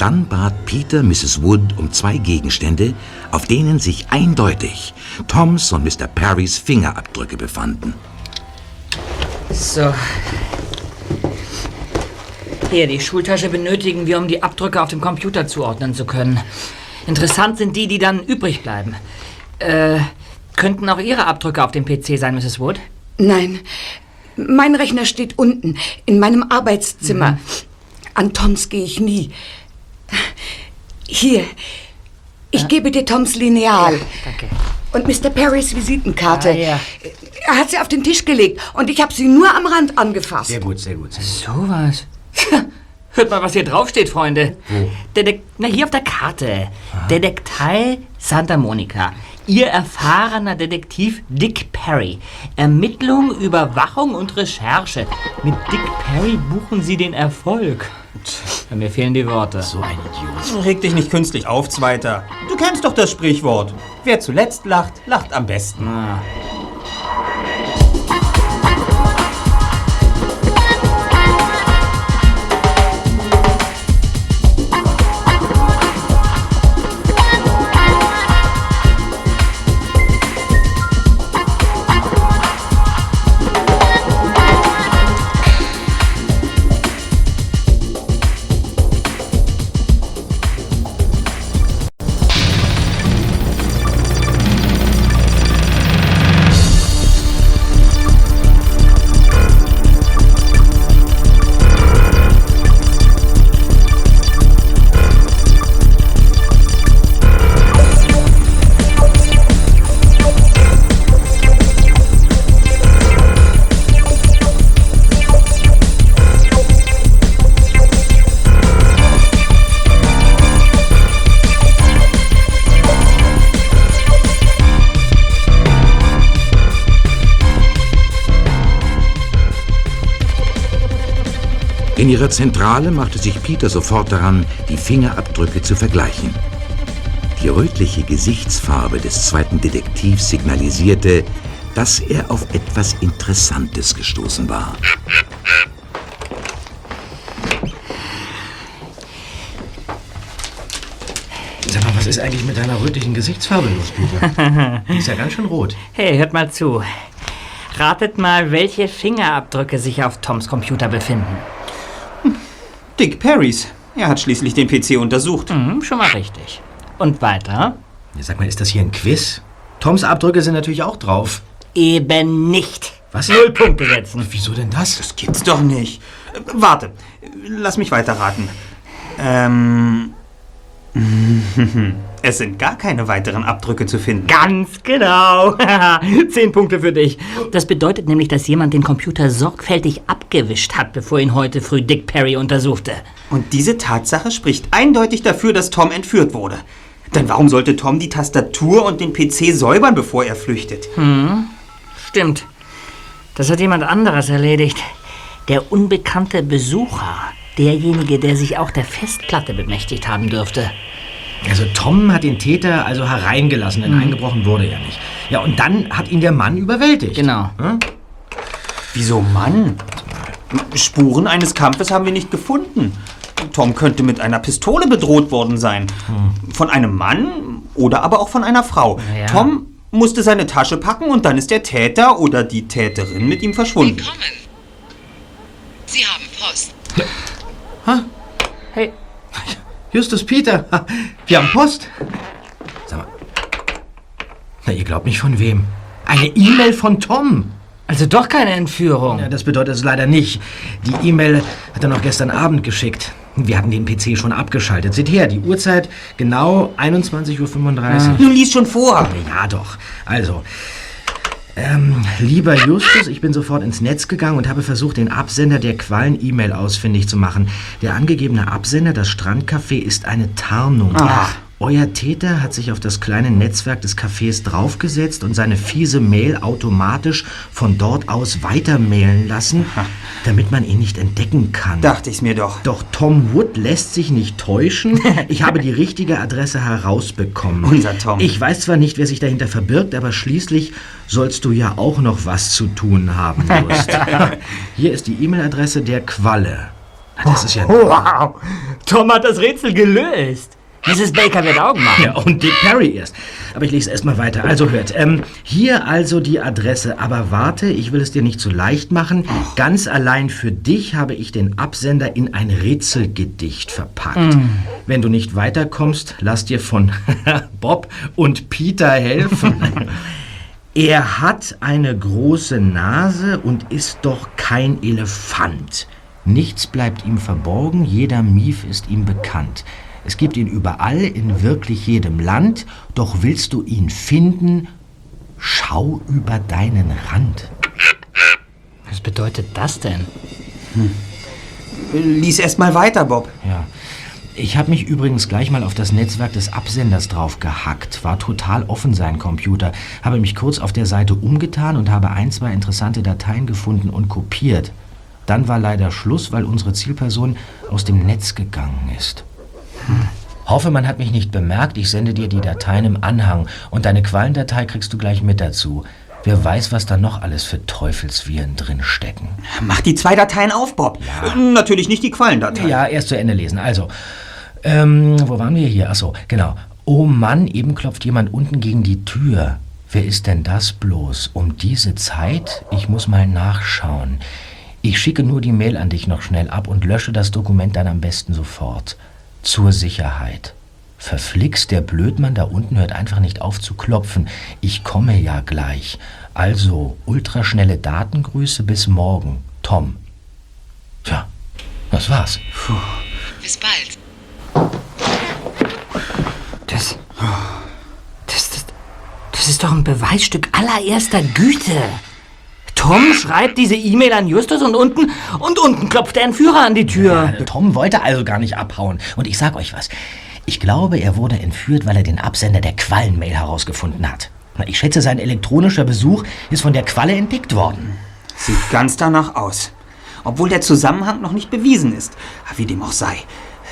Dann bat Peter Mrs. Wood um zwei Gegenstände, auf denen sich eindeutig Toms und Mr. Perrys Fingerabdrücke befanden. So. Hier, die Schultasche benötigen wir, um die Abdrücke auf dem Computer zuordnen zu können. Interessant sind die, die dann übrig bleiben. Äh, könnten auch Ihre Abdrücke auf dem PC sein, Mrs. Wood? Nein, mein Rechner steht unten in meinem Arbeitszimmer. An Toms gehe ich nie. Hier, ich gebe dir Toms Lineal. Danke. Und Mr. Perrys Visitenkarte. Ah, ja. Er hat sie auf den Tisch gelegt und ich habe sie nur am Rand angefasst. Sehr gut, sehr gut. Sowas. Hört mal, was hier draufsteht, Freunde. Dedek Na, hier auf der Karte. Detektei Santa Monica. Ihr erfahrener Detektiv Dick Perry. Ermittlung, Überwachung und Recherche. Mit Dick Perry buchen Sie den Erfolg. Ja, mir fehlen die Worte. So ein Idiot. Reg dich nicht künstlich auf, Zweiter. Du kennst doch das Sprichwort. Wer zuletzt lacht, lacht am besten. In ihrer Zentrale machte sich Peter sofort daran, die Fingerabdrücke zu vergleichen. Die rötliche Gesichtsfarbe des zweiten Detektivs signalisierte, dass er auf etwas Interessantes gestoßen war. Sag mal, was ist eigentlich mit deiner rötlichen Gesichtsfarbe los, Peter? Die ist ja ganz schön rot. Hey, hört mal zu. Ratet mal, welche Fingerabdrücke sich auf Toms Computer befinden. Dick Parrys. Er hat schließlich den PC untersucht. Mhm, schon mal richtig. Und weiter? Ja, sag mal, ist das hier ein Quiz? Toms Abdrücke sind natürlich auch drauf. Eben nicht. Was? Null Punkte setzen. Wieso denn das? Das gibt's doch nicht. Äh, Warte, lass mich weiterraten. Ähm. Es sind gar keine weiteren Abdrücke zu finden. Ganz genau. Zehn Punkte für dich. Das bedeutet nämlich, dass jemand den Computer sorgfältig abgewischt hat, bevor ihn heute früh Dick Perry untersuchte. Und diese Tatsache spricht eindeutig dafür, dass Tom entführt wurde. Denn warum sollte Tom die Tastatur und den PC säubern, bevor er flüchtet? Stimmt. Das hat jemand anderes erledigt. Der unbekannte Besucher. Derjenige, der sich auch der Festplatte bemächtigt haben dürfte. Also Tom hat den Täter also hereingelassen, denn eingebrochen wurde er nicht. Ja, und dann hat ihn der Mann überwältigt. Genau. Hm? Wieso Mann? Spuren eines Kampfes haben wir nicht gefunden. Tom könnte mit einer Pistole bedroht worden sein. Von einem Mann oder aber auch von einer Frau. Ja. Tom musste seine Tasche packen und dann ist der Täter oder die Täterin mit ihm verschwunden. Willkommen. Sie haben Post. Hey, Justus Peter, ha, wir haben Post. Sag mal. Na, ihr glaubt nicht von wem? Eine E-Mail von Tom. also doch keine Entführung. Ja, das bedeutet es leider nicht. Die E-Mail hat er noch gestern Abend geschickt. Wir hatten den PC schon abgeschaltet. Seht her, die Uhrzeit genau 21.35 Uhr. Nun lies schon vor. Ja, doch. Also, ähm, lieber Justus, ich bin sofort ins Netz gegangen und habe versucht, den Absender der Quallen-E-Mail ausfindig zu machen. Der angegebene Absender, das Strandcafé, ist eine Tarnung. Ach. Euer Täter hat sich auf das kleine Netzwerk des Cafés draufgesetzt und seine fiese Mail automatisch von dort aus weitermailen lassen, damit man ihn nicht entdecken kann. Dachte ich's mir doch. Doch Tom Wood lässt sich nicht täuschen. Ich habe die richtige Adresse herausbekommen. Unser Tom. Ich weiß zwar nicht, wer sich dahinter verbirgt, aber schließlich sollst du ja auch noch was zu tun haben. Hier ist die E-Mail-Adresse der Qualle. Ah, Das ist ja... Wow, Tom hat das Rätsel gelöst. Mrs. Baker wird Augen machen. Ja, und Dick Perry erst. Aber ich lese erstmal weiter. Also hört, ähm, hier also die Adresse. Aber warte, ich will es dir nicht zu leicht machen. Ganz allein für dich habe ich den Absender in ein Rätselgedicht verpackt. Wenn du nicht weiterkommst, lass dir von Bob und Peter helfen. er hat eine große Nase und ist doch kein Elefant. Nichts bleibt ihm verborgen, jeder Mief ist ihm bekannt. Es gibt ihn überall, in wirklich jedem Land, doch willst du ihn finden, schau über deinen Rand. Was bedeutet das denn? Lies erst mal weiter, Bob. Ja. Ich habe mich übrigens gleich mal auf das Netzwerk des Absenders drauf gehackt. War total offen sein Computer. Habe mich kurz auf der Seite umgetan und habe ein, zwei interessante Dateien gefunden und kopiert. Dann war leider Schluss, weil unsere Zielperson aus dem Netz gegangen ist. Hoffe, man hat mich nicht bemerkt. Ich sende dir die Dateien im Anhang und deine Quallendatei kriegst du gleich mit dazu. Wer weiß, was da noch alles für Teufelsviren drin stecken. Mach die zwei Dateien auf, Bob. Äh, Natürlich nicht die Quallendatei. Ja, erst zu Ende lesen. Also, ähm, wo waren wir hier? Achso, genau. Oh Mann, eben klopft jemand unten gegen die Tür. Wer ist denn das bloß? Um diese Zeit? Ich muss mal nachschauen. Ich schicke nur die Mail an dich noch schnell ab und lösche das Dokument dann am besten sofort. Zur Sicherheit. Verflixt, der Blödmann da unten hört einfach nicht auf zu klopfen. Ich komme ja gleich. Also, ultraschnelle Datengrüße bis morgen. Tom. Tja, das war's. Bis bald. Das, das, das, das ist doch ein Beweisstück allererster Güte. Tom schreibt diese E-Mail an Justus und unten, und unten klopft der Entführer an die Tür. Tom wollte also gar nicht abhauen. Und ich sag euch was. Ich glaube, er wurde entführt, weil er den Absender der Quallenmail herausgefunden hat. Ich schätze, sein elektronischer Besuch ist von der Qualle entdeckt worden. Sieht ganz danach aus. obwohl der Zusammenhang noch nicht bewiesen ist. Wie dem auch sei.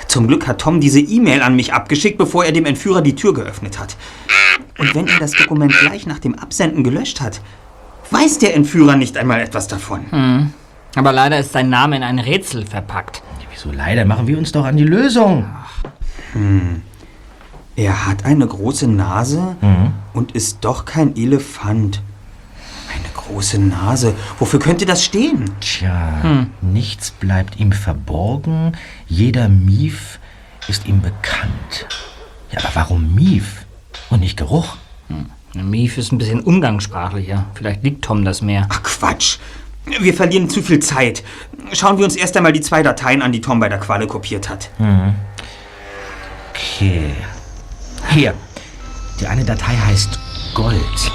Zum Glück hat Tom diese E-Mail an mich abgeschickt, bevor er dem Entführer die Tür geöffnet hat. Und wenn er das Dokument gleich nach dem Absenden gelöscht hat, weiß der Entführer nicht einmal etwas davon. Hm. Aber leider ist sein Name in ein Rätsel verpackt. Wieso leider? Machen wir uns doch an die Lösung. Hm. Er hat eine große Nase Mhm. und ist doch kein Elefant. Eine große Nase. Wofür könnte das stehen? Tja, Hm. nichts bleibt ihm verborgen. Jeder Mief ist ihm bekannt. Ja, aber warum Mief und nicht Geruch? Hm. Mief ist ein bisschen umgangssprachlicher. Vielleicht liegt Tom das mehr. Ach Quatsch. Wir verlieren zu viel Zeit. Schauen wir uns erst einmal die zwei Dateien an, die Tom bei der Qualle kopiert hat. Mhm. Okay. Hier. Die eine Datei heißt Gold.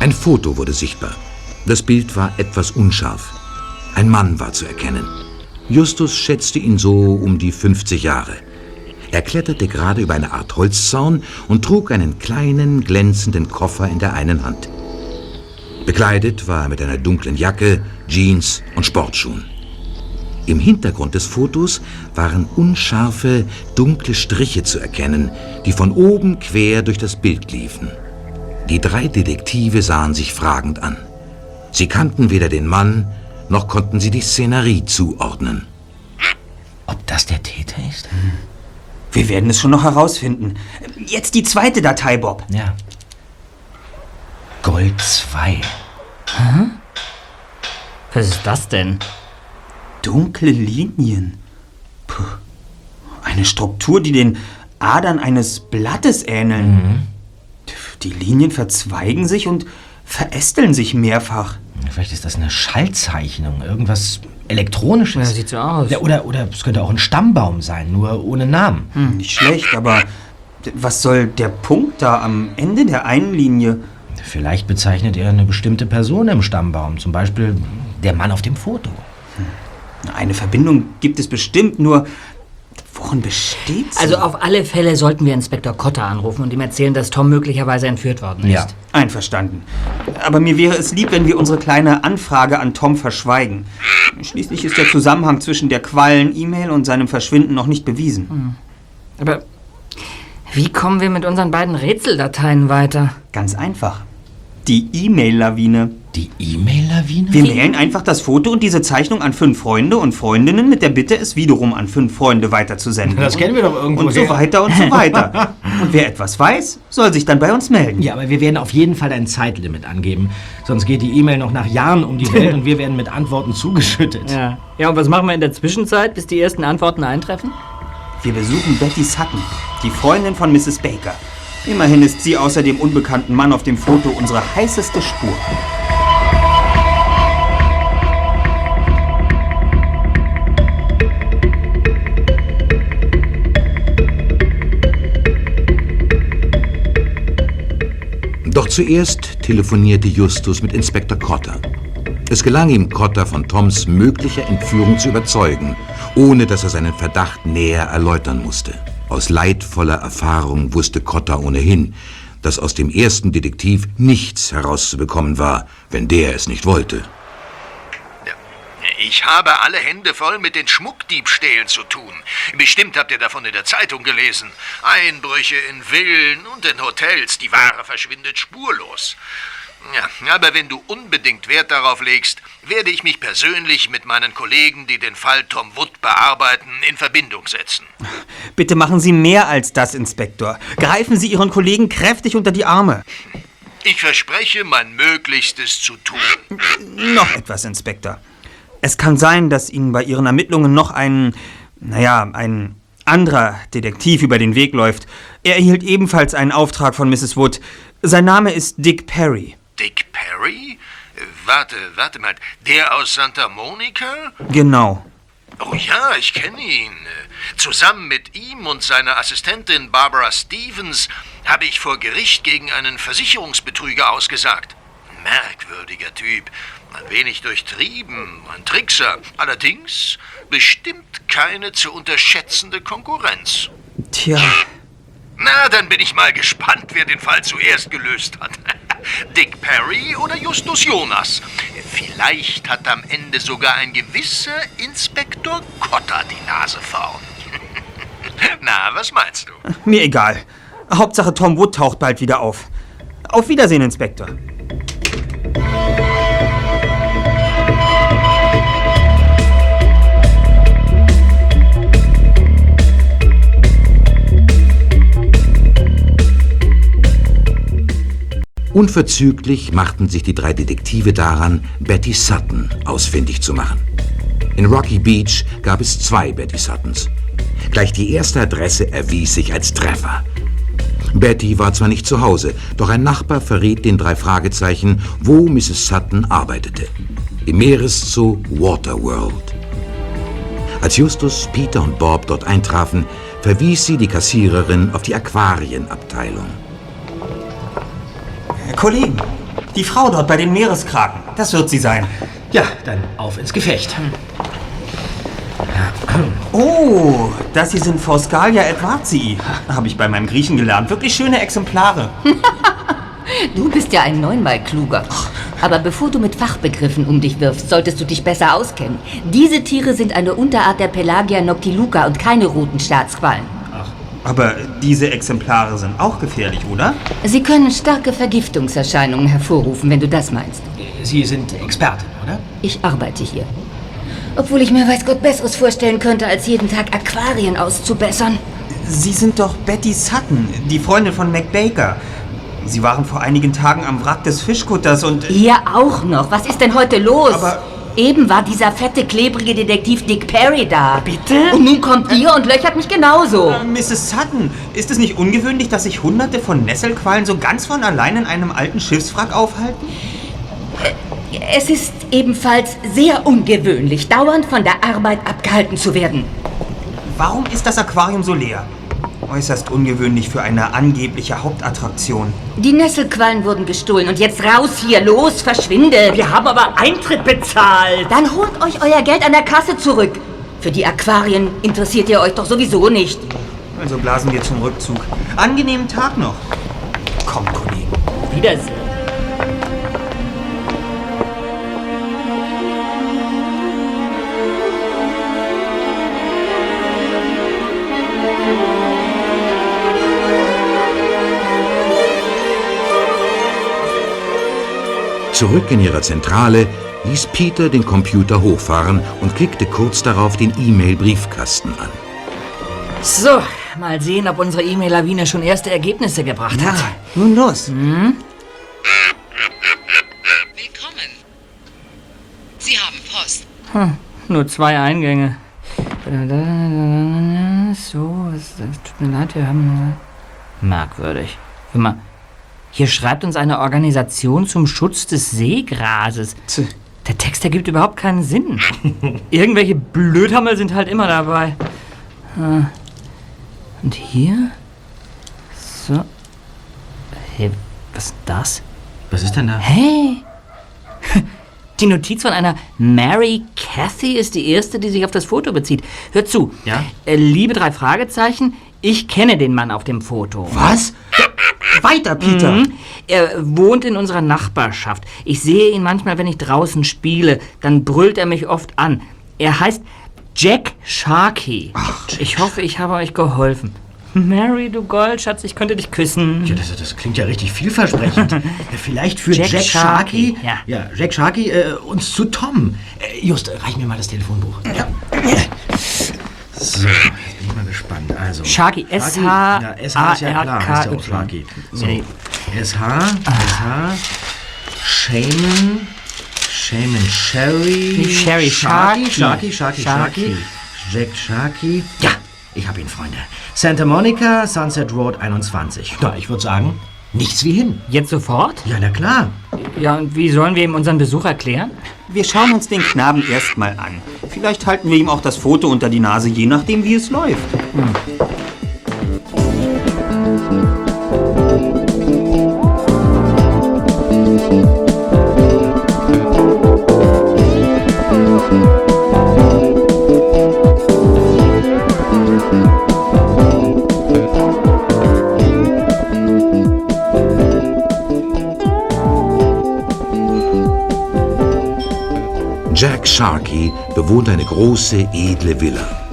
Ein Foto wurde sichtbar. Das Bild war etwas unscharf. Ein Mann war zu erkennen. Justus schätzte ihn so um die 50 Jahre. Er kletterte gerade über eine Art Holzzaun und trug einen kleinen, glänzenden Koffer in der einen Hand. Bekleidet war er mit einer dunklen Jacke, Jeans und Sportschuhen. Im Hintergrund des Fotos waren unscharfe, dunkle Striche zu erkennen, die von oben quer durch das Bild liefen. Die drei Detektive sahen sich fragend an. Sie kannten weder den Mann, noch konnten sie die Szenerie zuordnen. Ob das der Täter ist? Wir werden es schon noch herausfinden. Jetzt die zweite Datei, Bob. Ja. Gold 2. Hä? Was ist das denn? Dunkle Linien. Puh. Eine Struktur, die den Adern eines Blattes ähneln. Die Linien verzweigen sich und verästeln sich mehrfach. Vielleicht ist das eine Schallzeichnung, irgendwas Elektronisches. Ja, sieht so aus. Ja, oder, oder es könnte auch ein Stammbaum sein, nur ohne Namen. Hm, nicht schlecht, aber was soll der Punkt da am Ende der einen Linie? Vielleicht bezeichnet er eine bestimmte Person im Stammbaum, zum Beispiel der Mann auf dem Foto. Eine Verbindung gibt es bestimmt, nur worin besteht sie? Also auf alle Fälle sollten wir Inspektor Cotter anrufen und ihm erzählen, dass Tom möglicherweise entführt worden ist. Ja, einverstanden. Aber mir wäre es lieb, wenn wir unsere kleine Anfrage an Tom verschweigen. Schließlich ist der Zusammenhang zwischen der Quallen-E-Mail und seinem Verschwinden noch nicht bewiesen. Hm. Aber wie kommen wir mit unseren beiden Rätseldateien weiter? Ganz einfach. Die E-Mail-Lawine. Die E-Mail-Lawine? Wir mailen einfach das Foto und diese Zeichnung an fünf Freunde und Freundinnen mit der Bitte, es wiederum an fünf Freunde weiterzusenden. Das kennen wir doch irgendwo Und so her. weiter und so weiter. und wer etwas weiß, soll sich dann bei uns melden. Ja, aber wir werden auf jeden Fall ein Zeitlimit angeben. Sonst geht die E-Mail noch nach Jahren um die Welt und wir werden mit Antworten zugeschüttet. Ja. ja, und was machen wir in der Zwischenzeit, bis die ersten Antworten eintreffen? Wir besuchen Betty Sutton, die Freundin von Mrs. Baker. Immerhin ist sie außer dem unbekannten Mann auf dem Foto unsere heißeste Spur. Doch zuerst telefonierte Justus mit Inspektor Cotter. Es gelang ihm, Cotter von Toms möglicher Entführung zu überzeugen, ohne dass er seinen Verdacht näher erläutern musste. Aus leidvoller Erfahrung wusste Cotter ohnehin, dass aus dem ersten Detektiv nichts herauszubekommen war, wenn der es nicht wollte. Ich habe alle Hände voll mit den Schmuckdiebstählen zu tun. Bestimmt habt ihr davon in der Zeitung gelesen. Einbrüche in Villen und in Hotels. Die Ware verschwindet spurlos. Ja, aber wenn du unbedingt Wert darauf legst, werde ich mich persönlich mit meinen Kollegen, die den Fall Tom Wood bearbeiten, in Verbindung setzen. Bitte machen Sie mehr als das, Inspektor. Greifen Sie Ihren Kollegen kräftig unter die Arme. Ich verspreche, mein Möglichstes zu tun. Noch etwas, Inspektor. Es kann sein, dass Ihnen bei Ihren Ermittlungen noch ein, naja, ein anderer Detektiv über den Weg läuft. Er erhielt ebenfalls einen Auftrag von Mrs. Wood. Sein Name ist Dick Perry. Dick Perry? Warte, warte mal. Der aus Santa Monica? Genau. Oh ja, ich kenne ihn. Zusammen mit ihm und seiner Assistentin Barbara Stevens habe ich vor Gericht gegen einen Versicherungsbetrüger ausgesagt. Merkwürdiger Typ. Ein wenig durchtrieben, ein Trickser. Allerdings bestimmt keine zu unterschätzende Konkurrenz. Tja. Na, dann bin ich mal gespannt, wer den Fall zuerst gelöst hat. Dick Perry oder Justus Jonas. Vielleicht hat am Ende sogar ein gewisser Inspektor Cotter die Nase vorn. Na, was meinst du? Mir egal. Hauptsache Tom Wood taucht bald wieder auf. Auf Wiedersehen, Inspektor. Unverzüglich machten sich die drei Detektive daran, Betty Sutton ausfindig zu machen. In Rocky Beach gab es zwei Betty Suttons. Gleich die erste Adresse erwies sich als Treffer. Betty war zwar nicht zu Hause, doch ein Nachbar verriet den drei Fragezeichen, wo Mrs. Sutton arbeitete. Im Meereszoo Waterworld. Als Justus, Peter und Bob dort eintrafen, verwies sie die Kassiererin auf die Aquarienabteilung. Kollegen, die Frau dort bei den Meereskraken, das wird sie sein. Ja, dann auf ins Gefecht. Oh, das hier sind Forscalia Edwardsi. Habe ich bei meinem Griechen gelernt. Wirklich schöne Exemplare. Du bist ja ein neunmal kluger. Aber bevor du mit Fachbegriffen um dich wirfst, solltest du dich besser auskennen. Diese Tiere sind eine Unterart der Pelagia noctiluca und keine roten Staatsquallen. Aber diese Exemplare sind auch gefährlich, oder? Sie können starke Vergiftungserscheinungen hervorrufen, wenn du das meinst. Sie sind Expertin, oder? Ich arbeite hier. Obwohl ich mir weiß Gott Besseres vorstellen könnte, als jeden Tag Aquarien auszubessern. Sie sind doch Betty Sutton, die Freundin von Mac Baker. Sie waren vor einigen Tagen am Wrack des Fischkutters und... Hier auch noch. Was ist denn heute los? Aber- Eben war dieser fette, klebrige Detektiv Dick Perry da. Bitte? Und nun kommt ihr und löchert mich genauso. Äh, Mrs. Sutton, ist es nicht ungewöhnlich, dass sich hunderte von Nesselquallen so ganz von allein in einem alten Schiffswrack aufhalten? Es ist ebenfalls sehr ungewöhnlich, dauernd von der Arbeit abgehalten zu werden. Warum ist das Aquarium so leer? Äußerst ungewöhnlich für eine angebliche Hauptattraktion. Die Nesselquallen wurden gestohlen und jetzt raus hier, los, verschwindet. Wir haben aber Eintritt bezahlt. Dann holt euch euer Geld an der Kasse zurück. Für die Aquarien interessiert ihr euch doch sowieso nicht. Also blasen wir zum Rückzug. Angenehmen Tag noch. Komm, Kollegen. Wiedersehen. Zurück in ihrer Zentrale ließ Peter den Computer hochfahren und klickte kurz darauf den E-Mail-Briefkasten an. So, mal sehen, ob unsere E-Mail-Lawine schon erste Ergebnisse gebracht hat. Nun los. Willkommen. Sie haben Post. Hm, nur zwei Eingänge. So, es tut mir leid, wir haben... Merkwürdig. Guck mal, hier schreibt uns eine Organisation zum Schutz des Seegrases. Der Text ergibt überhaupt keinen Sinn. Irgendwelche Blödhammel sind halt immer dabei. Ah. Und hier? So. Hey, was ist das? Was ist denn da? Hey! Die Notiz von einer Mary Cathy ist die erste, die sich auf das Foto bezieht. Hört zu. Ja? Äh, liebe drei Fragezeichen, ich kenne den Mann auf dem Foto. Was? Weiter, Peter. Mhm. Er wohnt in unserer Nachbarschaft. Ich sehe ihn manchmal, wenn ich draußen spiele. Dann brüllt er mich oft an. Er heißt Jack Sharkey. ich hoffe, ich habe euch geholfen. Mary, du Goldschatz, ich könnte dich küssen. Ja, das, das klingt ja richtig vielversprechend. Äh, Vielleicht führt Jack Jack, Sharkey, Sharkey, ja. ja, Jack Sharkey äh, uns zu Tom. Äh, Just, reich mir mal das Telefonbuch. Ja. So, jetzt bin ich mal gespannt. Also, Sharkey, S-H- Ja, SH ist ja klar, heißt ja auch. So. SH, SH, Shaman, Shaman Sherry. Sherry, Sharky, Sharky. Sharky, Sharky, Sharky. Sharky. Jack Sharkey. Ja, ich habe ihn, Freunde. Santa Monica, Sunset Road 21. Na, ich würde sagen, nichts wie hin. Jetzt sofort? Ja, na klar. Ja, und wie sollen wir ihm unseren Besuch erklären? Wir schauen uns den Knaben erstmal an. Vielleicht halten wir ihm auch das Foto unter die Nase, je nachdem, wie es läuft. Sharkey bewohnte eine große, edle Villa.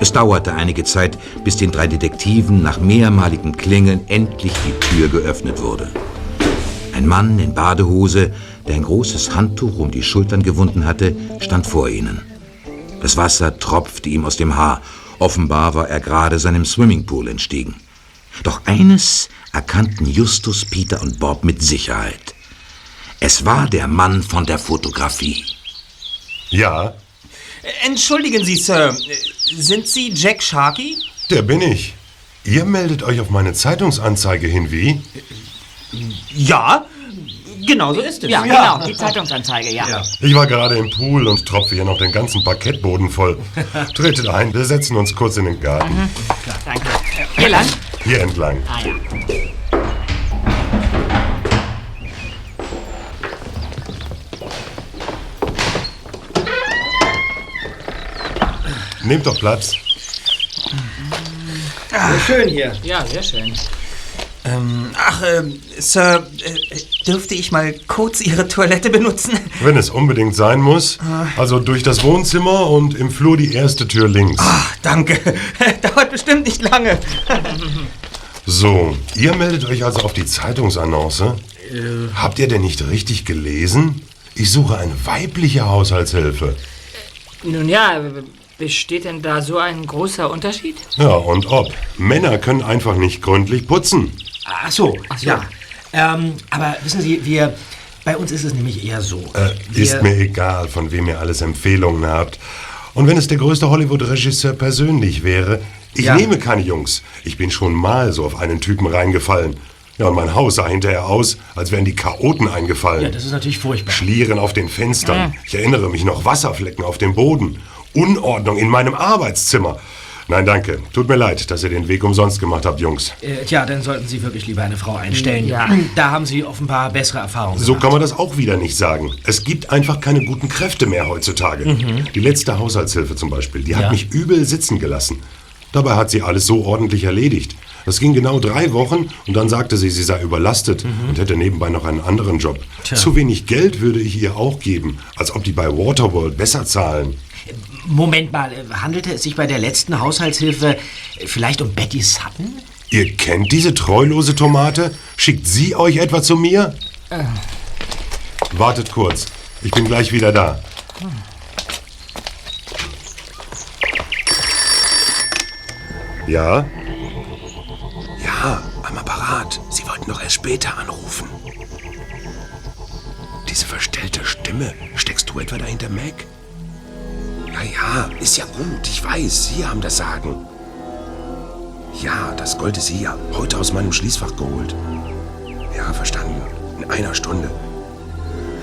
Es dauerte einige Zeit, bis den drei Detektiven nach mehrmaligen Klingeln endlich die Tür geöffnet wurde. Ein Mann in Badehose, der ein großes Handtuch um die Schultern gewunden hatte, stand vor ihnen. Das Wasser tropfte ihm aus dem Haar. Offenbar war er gerade seinem Swimmingpool entstiegen. Doch eines erkannten Justus, Peter und Bob mit Sicherheit. Es war der Mann von der Fotografie. Ja, Entschuldigen Sie, Sir. Sind Sie Jack Sharkey? der bin ich. Ihr meldet euch auf meine Zeitungsanzeige hin, wie? Ja, genau so ist es. Ja, genau, die Zeitungsanzeige, ja. Ich war gerade im Pool und tropfe hier noch den ganzen Parkettboden voll. Tretet ein, wir setzen uns kurz in den Garten. Mhm. Danke. Hier lang? Hier entlang. Ah ja. Nehmt doch Platz. Sehr schön hier. Ja, sehr schön. Ähm, ach, ähm, Sir, äh, dürfte ich mal kurz Ihre Toilette benutzen? Wenn es unbedingt sein muss. Also durch das Wohnzimmer und im Flur die erste Tür links. Ach, danke. Dauert bestimmt nicht lange. So, ihr meldet euch also auf die Zeitungsannonce. Habt ihr denn nicht richtig gelesen? Ich suche eine weibliche Haushaltshilfe. Nun ja, besteht denn da so ein großer Unterschied? Ja, und ob. Männer können einfach nicht gründlich putzen. Ach so, ja. Ähm, aber wissen Sie, wir, bei uns ist es nämlich eher so. Äh, ist mir egal, von wem ihr alles Empfehlungen habt. Und wenn es der größte Hollywood-Regisseur persönlich wäre, ich Ja. nehme keine Jungs. Ich bin schon mal so auf einen Typen reingefallen. Ja, und mein Haus sah hinterher aus, als wären die Chaoten eingefallen. Ja, das ist natürlich furchtbar. Schlieren auf den Fenstern. Mhm. Ich erinnere mich noch, Wasserflecken auf dem Boden. Unordnung in meinem Arbeitszimmer. Nein, danke. Tut mir leid, dass ihr den Weg umsonst gemacht habt, Jungs. Äh, tja, dann sollten Sie wirklich lieber eine Frau einstellen. Ja. Da haben Sie offenbar bessere Erfahrungen So gemacht. kann man das auch wieder nicht sagen. Es gibt einfach keine guten Kräfte mehr heutzutage. Mhm. Die letzte Haushaltshilfe zum Beispiel, die hat Ja. mich übel sitzen gelassen. Dabei hat sie alles so ordentlich erledigt. Das ging genau drei Wochen und dann sagte sie, sie sei überlastet und hätte nebenbei noch einen anderen Job. Mhm. Tja. Zu wenig Geld würde ich ihr auch geben, als ob die bei Waterworld besser zahlen. Moment mal, handelte es sich bei der letzten Haushaltshilfe vielleicht um Betty Sutton? Ihr kennt diese treulose Tomate? Schickt sie euch etwa zu mir? Äh, Wartet kurz. Ich bin gleich wieder da. Ja? Ja, am Apparat. Sie wollten doch erst später anrufen. Diese verstellte Stimme. Steckst du etwa dahinter, Mac? Ja, ja, ist ja gut. Ich weiß, Sie haben das Sagen. Ja, das Gold ist hier. Heute aus meinem Schließfach geholt. Ja, verstanden. In einer Stunde.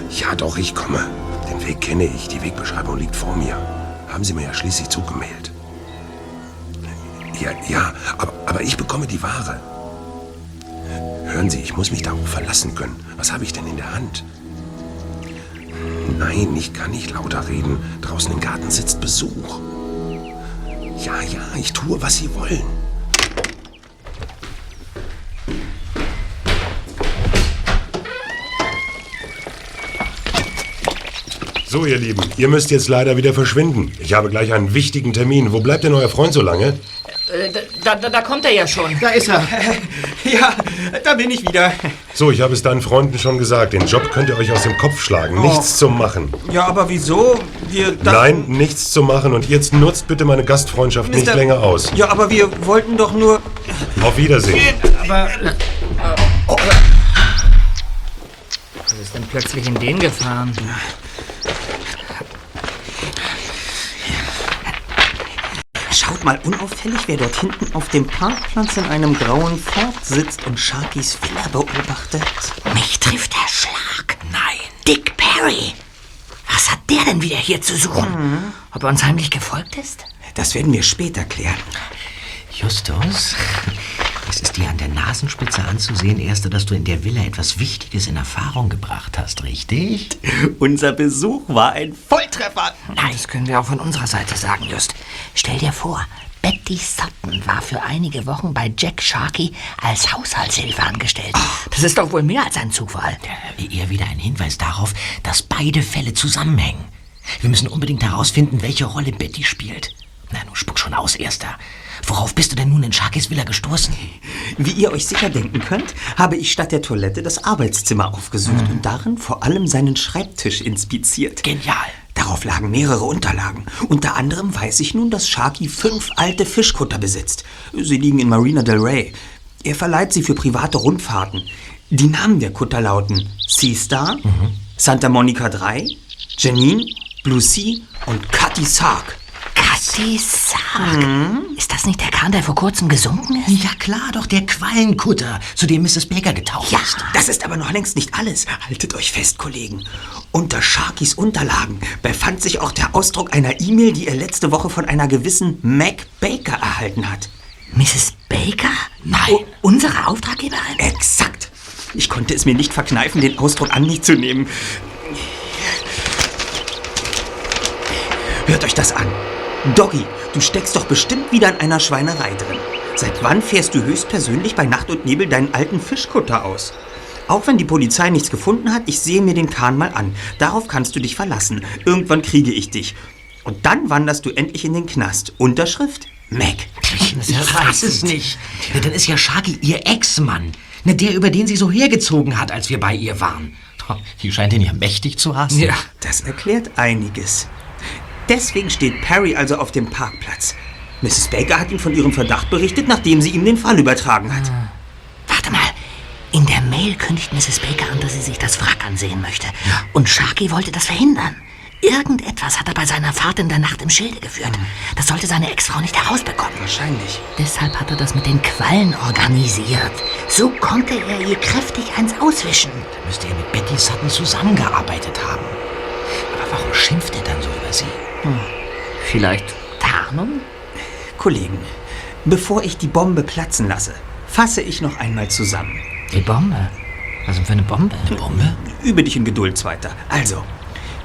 Ja, doch, ich komme. Den Weg kenne ich. Die Wegbeschreibung liegt vor mir. Haben Sie mir ja schließlich zugemailt. Ja, ja, aber, aber ich bekomme die Ware. Hören Sie, ich muss mich darauf verlassen können. Was habe ich denn in der Hand? Nein, ich kann nicht lauter reden. Draußen im Garten sitzt Besuch. Ja, ja, ich tue, was Sie wollen. So, ihr Lieben, ihr müsst jetzt leider wieder verschwinden. Ich habe gleich einen wichtigen Termin. Wo bleibt denn euer Freund so lange? Äh, da, da, da kommt er ja schon. Da ist er. Ja, da bin ich wieder. So, ich habe es deinen Freunden schon gesagt. Den Job könnt ihr euch aus dem Kopf schlagen. Nichts Oh. zu machen. Ja, aber wieso? Wir Nein, nichts zu machen. Und jetzt nutzt bitte meine Gastfreundschaft nicht Mr. länger aus. Ja, aber wir wollten doch nur. Auf Wiedersehen. Aber. Was ist denn plötzlich in den gefahren? Schaut mal unauffällig, wer dort hinten auf dem Parkplatz in einem grauen Ford sitzt und Sharkys Villa beobachtet. Mich trifft der Schlag. Nein. Dick Perry. Was hat der denn wieder hier zu suchen? Ob er uns heimlich gefolgt ist? Das werden wir später klären. Justus, es ist dir an der Nasenspitze anzusehen, erste, dass du in der Villa etwas Wichtiges in Erfahrung gebracht hast, richtig? Unser Besuch war ein Volltreffer. Nein, das können wir auch von unserer Seite sagen, Just. Stell dir vor, Betty Sutton war für einige Wochen bei Jack Sharkey als Haushaltshilfe angestellt. Das ist doch wohl mehr als ein Zufall. Eher wieder ein Hinweis darauf, dass beide Fälle zusammenhängen. Wir müssen unbedingt herausfinden, welche Rolle Betty spielt. Na, nun spuck schon aus, Erster. Worauf bist du denn nun in Sharkys Villa gestoßen? Wie ihr euch sicher denken könnt, habe ich statt der Toilette das Arbeitszimmer aufgesucht und darin vor allem seinen Schreibtisch inspiziert. Genial. Darauf lagen mehrere Unterlagen. Unter anderem weiß ich nun, dass Sharky fünf alte Fischkutter besitzt. Sie liegen in Marina del Rey. Er verleiht sie für private Rundfahrten. Die Namen der Kutter lauten Sea Star, Santa Monica 3, Janine, Blue Sea und Cutty Sark. Cutty Sark? Ist das nicht der Kahn, der vor kurzem gesunken ist? Ja klar, doch der Quallenkutter, zu dem Mrs. Baker getaucht Ja, ist. das ist aber noch längst nicht alles. Haltet euch fest, Kollegen. Unter Sharkys Unterlagen befand sich auch der Ausdruck einer E-Mail, die er letzte Woche von einer gewissen Mac Baker erhalten hat. Mrs. Baker? Nein. unsere Auftraggeberin? Exakt. Ich konnte es mir nicht verkneifen, den Ausdruck an mich zu nehmen. Hört euch das an. Doggy, du steckst doch bestimmt wieder in einer Schweinerei drin. Seit wann fährst du höchstpersönlich bei Nacht und Nebel deinen alten Fischkutter aus? Auch wenn die Polizei nichts gefunden hat, ich sehe mir den Kahn mal an. Darauf kannst du dich verlassen. Irgendwann kriege ich dich. Und dann wanderst du endlich in den Knast. Unterschrift? Mac. Ich weiß es nicht. Ja, dann ist ja Sharky ihr Ex-Mann. Ne, der, über den sie so hergezogen hat, als wir bei ihr waren. Die scheint ihn ja mächtig zu hassen. Ja, das erklärt einiges. Deswegen steht Perry also auf dem Parkplatz. Mrs. Baker hat ihm von ihrem Verdacht berichtet, nachdem sie ihm den Fall übertragen hat. Warte mal. In der Mail kündigt Mrs. Baker an, dass sie sich das Wrack ansehen möchte. Und Sharky wollte das verhindern. Irgendetwas hat er bei seiner Fahrt in der Nacht im Schilde geführt. Das sollte seine Ex-Frau nicht herausbekommen. Wahrscheinlich. Deshalb hat er das mit den Quallen organisiert. So konnte er ihr kräftig eins auswischen. Da müsste er mit Betty Sutton zusammengearbeitet haben. Aber warum schimpft er dann so über sie? Vielleicht Tarnung? Kollegen, bevor ich die Bombe platzen lasse, fasse ich noch einmal zusammen. Die Bombe? Was denn für eine Bombe? Eine Bombe? Übe dich in Geduld, Zweiter. Also,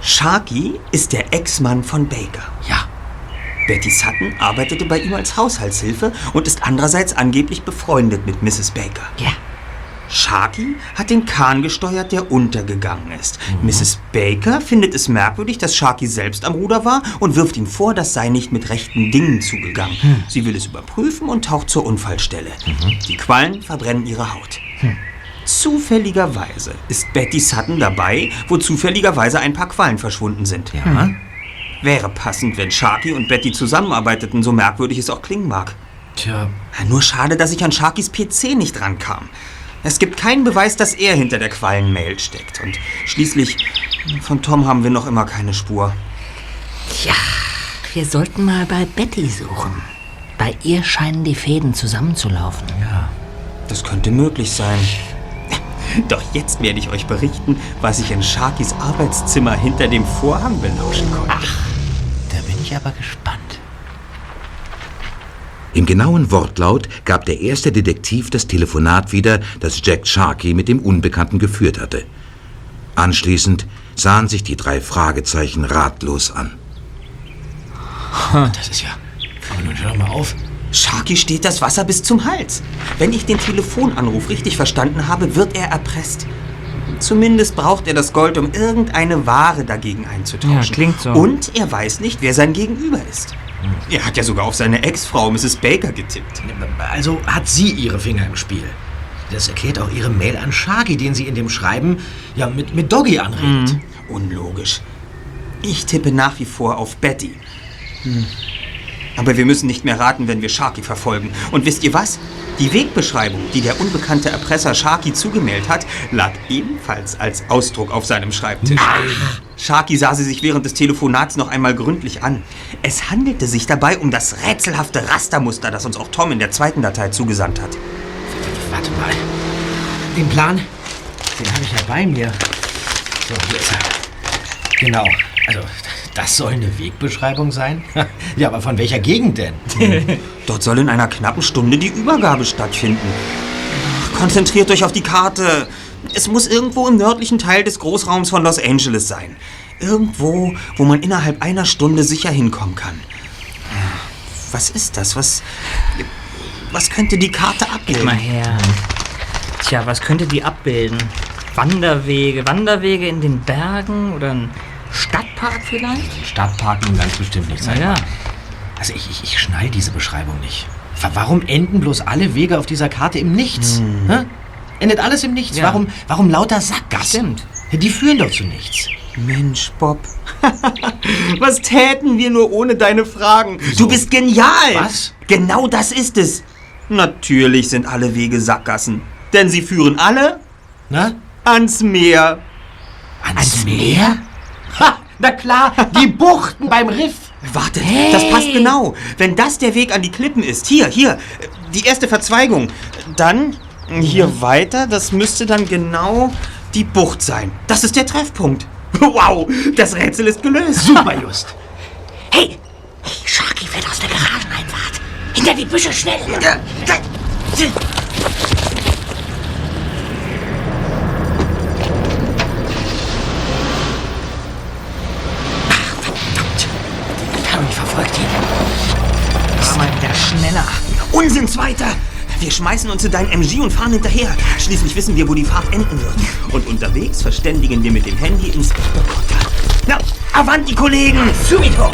Sharky ist der Ex-Mann von Baker. Ja. Betty Sutton arbeitete bei ihm als Haushaltshilfe und ist andererseits angeblich befreundet mit Mrs. Baker. Ja. Sharky hat den Kahn gesteuert, der untergegangen ist. Mrs. Baker findet es merkwürdig, dass Sharky selbst am Ruder war und wirft ihm vor, das sei nicht mit rechten Dingen zugegangen. Sie will es überprüfen und taucht zur Unfallstelle. Die Quallen verbrennen ihre Haut. Zufälligerweise ist Betty Sutton dabei, wo zufälligerweise ein paar Quallen verschwunden sind. Ja. Wäre passend, wenn Sharky und Betty zusammenarbeiteten, so merkwürdig es auch klingen mag. Tja. Ja, Nur schade, dass ich an Sharkys PC nicht rankam. Es gibt keinen Beweis, dass er hinter der Quallen-Mail steckt. Und schließlich, von Tom haben wir noch immer keine Spur. Ja, wir sollten mal bei Betty suchen. Bei ihr scheinen die Fäden zusammenzulaufen. Ja. Das könnte möglich sein. Doch jetzt werde ich euch berichten, was ich in Sharkys Arbeitszimmer hinter dem Vorhang belauschen konnte. Ach, Da bin ich aber gespannt. Im genauen Wortlaut gab der erste Detektiv das Telefonat wieder, das Jack Sharkey mit dem Unbekannten geführt hatte. Anschließend sahen sich die drei Fragezeichen ratlos an. Das ist ja. Aber nun hör doch mal auf. Sharky steht das Wasser bis zum Hals. Wenn ich den Telefonanruf richtig verstanden habe, wird er erpresst. Zumindest braucht er das Gold, um irgendeine Ware dagegen einzutauschen. Ja, klingt so. Und er weiß nicht, wer sein Gegenüber ist. Er hat ja sogar auf seine Ex-Frau Mrs. Baker getippt. Also hat sie ihre Finger im Spiel. Das erklärt auch ihre Mail an Sharky, den sie in dem Schreiben ja mit, mit Doggy anregt. Unlogisch. Ich tippe nach wie vor auf Betty. Hm. Aber wir müssen nicht mehr raten, wenn wir Sharky verfolgen. Und wisst ihr was? Die Wegbeschreibung, die der unbekannte Erpresser Sharky zugemailt hat, lag ebenfalls als Ausdruck auf seinem Schreibtisch. Sharky sah sie sich während des Telefonats noch einmal gründlich an. Es handelte sich dabei um das rätselhafte Rastermuster, das uns auch Tom in der zweiten Datei zugesandt hat. Warte mal. Den Plan, den habe ich ja bei mir. So, hier ist er. Genau. Also, das soll eine Wegbeschreibung sein? ja, aber von welcher Gegend denn? Dort soll in einer knappen Stunde die Übergabe stattfinden. Konzentriert euch auf die Karte. Es muss irgendwo im nördlichen Teil des Großraums von Los Angeles sein. Irgendwo, wo man innerhalb einer Stunde sicher hinkommen kann. Was ist das? Was, was könnte die Karte Gib abbilden? mal her. Tja, was könnte die abbilden? Wanderwege, Wanderwege in den Bergen oder ein Stadtpark vielleicht? Stadtpark nun ganz bestimmt nicht sein. Ja. Also ich, ich, ich schnall diese Beschreibung nicht. Wa- Warum enden bloß alle Wege auf dieser Karte im Nichts? Hä? Endet alles im Nichts? Ja. Warum, warum lauter Sackgassen? Stimmt. Die führen doch zu nichts. Mensch, Bob. Was täten wir nur ohne deine Fragen? Du bist genial. Was? Genau das ist es. Natürlich sind alle Wege Sackgassen. Denn sie führen alle Na? ans Meer. Ans Meer? Ha, na klar, die Buchten beim Riff. Warte, das passt genau. Wenn das der Weg an die Klippen ist, hier, hier, die erste Verzweigung, dann hier weiter, das müsste dann genau die Bucht sein. Das ist der Treffpunkt. Wow, das Rätsel ist gelöst. Super, Just. Hey, hey, Sharky fährt aus der Garageneinfahrt. Hinter die Büsche, schnell. Harry mal wieder schneller. Unsinnsweiter. Wir schmeißen uns in dein MG und fahren hinterher. Schließlich wissen wir, wo die Fahrt enden wird. Und unterwegs verständigen wir mit dem Handy Inspektor Kotter. Na, avanti, Kollegen! Subito!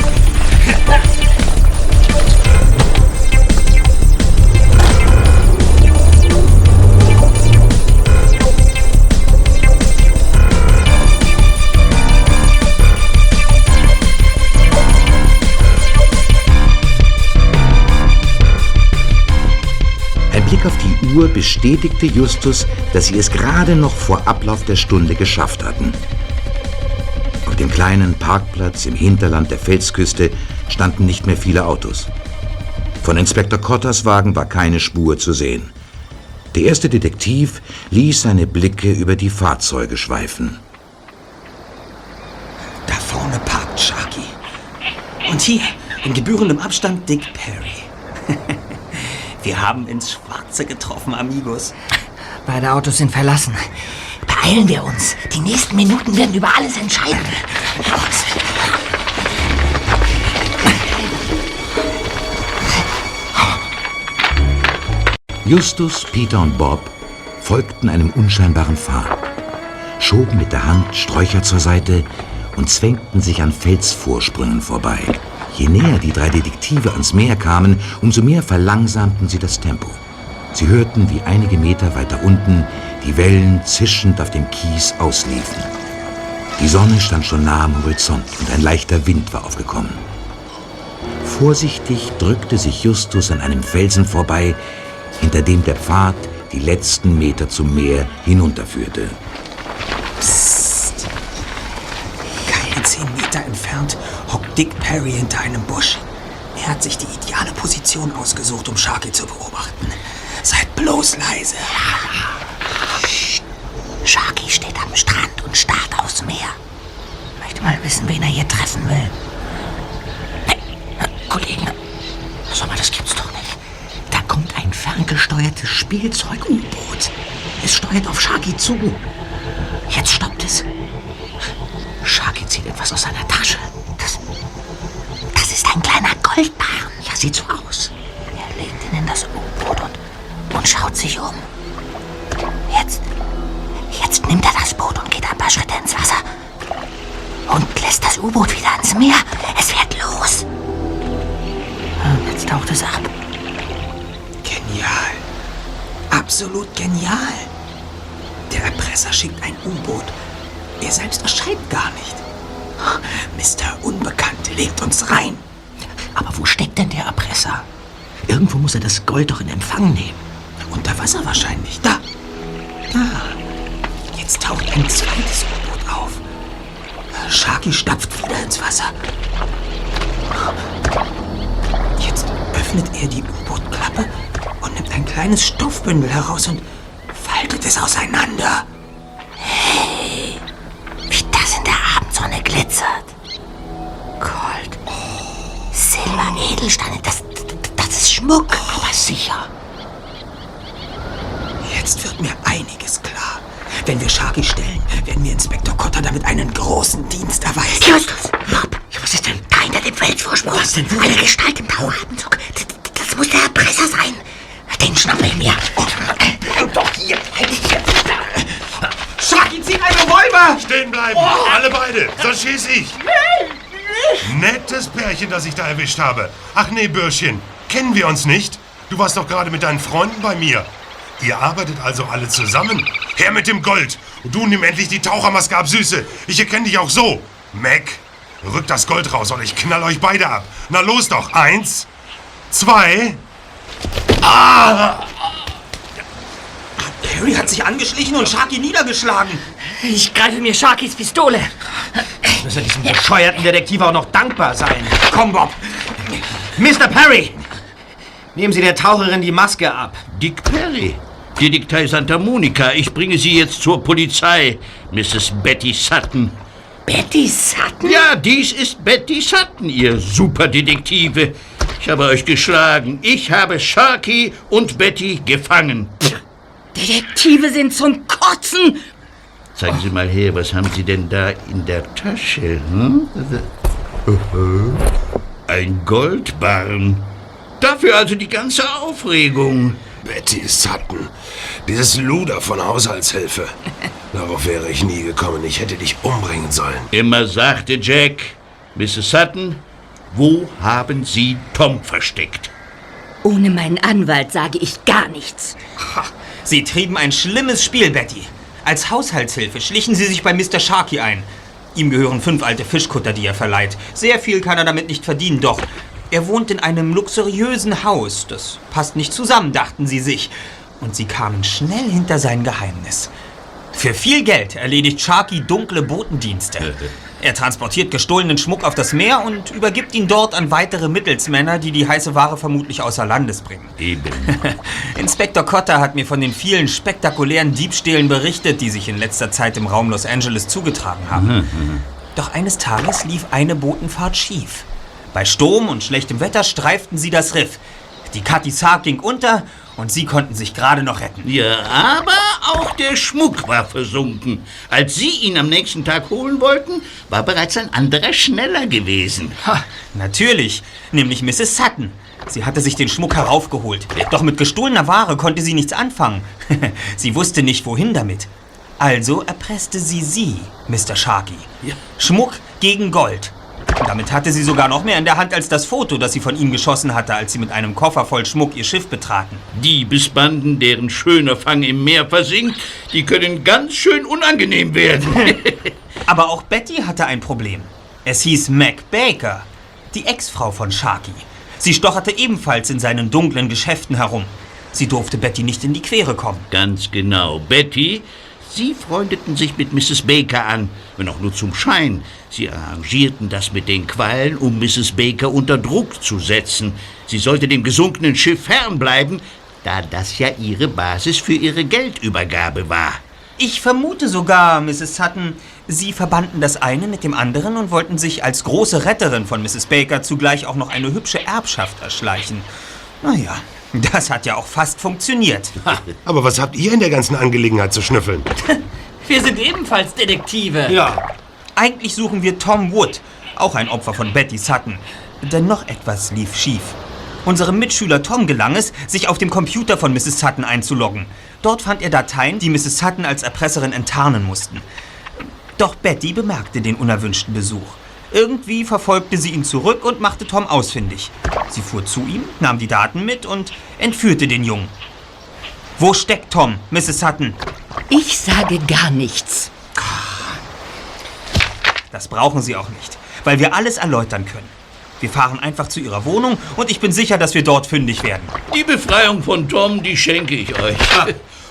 Uhr bestätigte Justus, dass sie es gerade noch vor Ablauf der Stunde geschafft hatten. Auf dem kleinen Parkplatz im Hinterland der Felsküste standen nicht mehr viele Autos. Von Inspektor Kotters Wagen war keine Spur zu sehen. Der erste Detektiv ließ seine Blicke über die Fahrzeuge schweifen. Da vorne parkt Sharky. Und hier, in gebührendem Abstand, Dick Perry. Wir haben ins Schwarze getroffen, Amigos. Beide Autos sind verlassen. Beeilen wir uns. Die nächsten Minuten werden über alles entscheiden. Justus, Peter und Bob folgten einem unscheinbaren Pfad, schoben mit der Hand Sträucher zur Seite und zwängten sich an Felsvorsprüngen vorbei. Je näher die drei Detektive ans Meer kamen, umso mehr verlangsamten sie das Tempo. Sie hörten, wie einige Meter weiter unten die Wellen zischend auf dem Kies ausliefen. Die Sonne stand schon nah am Horizont und ein leichter Wind war aufgekommen. Vorsichtig drückte sich Justus an einem Felsen vorbei, hinter dem der Pfad die letzten Meter zum Meer hinunterführte. Psst. Keine zehn Meter entfernt hockt Dick Perry hinter einem Busch. Er hat sich die ideale Position ausgesucht, um Sharky zu beobachten. Seid bloß leise. Sharky steht am Strand und starrt aufs Meer. Möchte mal wissen, wen er hier treffen will. Hey, Kollegen, sag mal, das gibt's doch nicht. Da kommt ein ferngesteuertes Spielzeug-U-Boot. Es steuert auf Sharky zu. Jetzt stoppt es. Sharky zieht etwas aus seiner Tasche. Das, das ist ein kleiner Goldbarren. Ja, sieht so aus. Er legt ihn in das U-Boot und, und schaut sich um. Jetzt, jetzt nimmt er das Boot und geht ein paar Schritte ins Wasser. Und lässt das U-Boot wieder ins Meer. Es fährt los. Ah, Jetzt taucht es ab. Genial. Absolut genial. Der Erpresser schickt ein U-Boot. Er selbst erscheint gar nicht. Mr. Unbekannte legt uns rein. Aber wo steckt denn der Erpresser? Irgendwo muss er das Gold doch in Empfang nehmen. Unter Wasser wahrscheinlich. Da. Da. Jetzt taucht ein zweites U-Boot auf. Sharky stapft wieder ins Wasser. Jetzt öffnet er die U-Boot-Klappe und nimmt ein kleines Stoffbündel heraus und faltet es auseinander. Glitzert. Gold. Silber, Edelsteine, das, das ist Schmuck. Aber sicher. Jetzt wird mir einiges klar. Wenn wir Sharky stellen, werden wir Inspektor Cotter damit einen großen Dienst erweisen. Justus! Bob! Was ist denn? Da hinter dem Felsvorsprung. Was denn? Eine Gestalt im Tauchanzug. Das, das muss der Erpresser sein. Den schnappe ich mir. Doch hier. Sharky zieht einen Revolver! Stehen bleiben! Alle beide! Sonst schieß ich! Nettes Pärchen, das ich da erwischt habe. Ach nee, Bürschchen. Kennen wir uns nicht? Du warst doch gerade mit deinen Freunden bei mir. Ihr arbeitet also alle zusammen? Her mit dem Gold! Und du nimm endlich die Tauchermaske ab, Süße. Ich erkenne dich auch so. Mac, rück das Gold raus oder ich knall euch beide ab. Na los doch. Eins, zwei. Ah! Harry hat sich angeschlichen und Sharky niedergeschlagen. Ich greife mir Sharkys Pistole. Muss er diesem bescheuerten Detektiv auch noch dankbar sein. Komm, Bob. Mr. Perry! Nehmen Sie der Taucherin die Maske ab. Dick Perry. Detektei Santa Monica, ich bringe Sie jetzt zur Polizei, Mrs. Betty Sutton. Betty Sutton? Ja, dies ist Betty Sutton, ihr Superdetektive. Ich habe euch geschlagen. Ich habe Sharky und Betty gefangen. Detektive sind zum Kotzen. Zeigen Sie mal her, was haben Sie denn da in der Tasche? Hm? Ein Goldbarren. Dafür also die ganze Aufregung. Betty Sutton. Dieses Luder von Haushaltshilfe. Darauf wäre ich nie gekommen. Ich hätte dich umbringen sollen. Immer sagte Jack, Mrs. Sutton, wo haben Sie Tom versteckt? Ohne meinen Anwalt sage ich gar nichts. Sie trieben ein schlimmes Spiel, Betty. Als Haushaltshilfe schlichen Sie sich bei Mr. Sharky ein. Ihm gehören fünf alte Fischkutter, die er verleiht. Sehr viel kann er damit nicht verdienen, doch er wohnt in einem luxuriösen Haus. Das passt nicht zusammen, dachten sie sich. Und sie kamen schnell hinter sein Geheimnis. Für viel Geld erledigt Sharky dunkle Botendienste. Er transportiert gestohlenen Schmuck auf das Meer und übergibt ihn dort an weitere Mittelsmänner, die die heiße Ware vermutlich außer Landes bringen. Eben. Inspektor Cotter hat mir von den vielen spektakulären Diebstählen berichtet, die sich in letzter Zeit im Raum Los Angeles zugetragen haben. Mhm, Doch eines Tages lief eine Botenfahrt schief. Bei Sturm und schlechtem Wetter streiften sie das Riff. Die Cathy Sark ging unter und sie konnten sich gerade noch retten. Ja, aber auch der Schmuck war versunken. Als Sie ihn am nächsten Tag holen wollten, war bereits ein anderer schneller gewesen. Ha, natürlich, nämlich Mrs. Sutton. Sie hatte sich den Schmuck heraufgeholt. Doch mit gestohlener Ware konnte sie nichts anfangen. sie wusste nicht, wohin damit. Also erpresste sie sie, Mr. Sharky. Ja. Schmuck gegen Gold. Damit hatte sie sogar noch mehr in der Hand als das Foto, das sie von ihm geschossen hatte, als sie mit einem Koffer voll Schmuck ihr Schiff betraten. Diebesbanden, deren schöner Fang im Meer versinkt, die können ganz schön unangenehm werden. Aber auch Betty hatte ein Problem. Es hieß Mac Baker, die Ex-Frau von Sharky. Sie stocherte ebenfalls in seinen dunklen Geschäften herum. Sie durfte Betty nicht in die Quere kommen. Ganz genau. Betty, Sie freundeten sich mit Mrs. Baker an, wenn auch nur zum Schein. Sie arrangierten das mit den Quallen, um Mrs. Baker unter Druck zu setzen. Sie sollte dem gesunkenen Schiff fernbleiben, da das ja ihre Basis für ihre Geldübergabe war. Ich vermute sogar, Mrs. Sutton, Sie verbanden das eine mit dem anderen und wollten sich als große Retterin von Mrs. Baker zugleich auch noch eine hübsche Erbschaft erschleichen. Naja, das hat ja auch fast funktioniert. Aber was habt ihr in der ganzen Angelegenheit zu schnüffeln? Wir sind ebenfalls Detektive. Ja. Eigentlich suchen wir Tom Wood, auch ein Opfer von Betty Sutton. Denn noch etwas lief schief. Unserem Mitschüler Tom gelang es, sich auf dem Computer von Mrs. Sutton einzuloggen. Dort fand er Dateien, die Mrs. Sutton als Erpresserin enttarnen mussten. Doch Betty bemerkte den unerwünschten Besuch. Irgendwie verfolgte sie ihn zurück und machte Tom ausfindig. Sie fuhr zu ihm, nahm die Daten mit und entführte den Jungen. Wo steckt Tom, Mrs. Sutton? Ich sage gar nichts. Das brauchen Sie auch nicht, weil wir alles erläutern können. Wir fahren einfach zu Ihrer Wohnung und ich bin sicher, dass wir dort fündig werden. Die Befreiung von Tom, die schenke ich euch.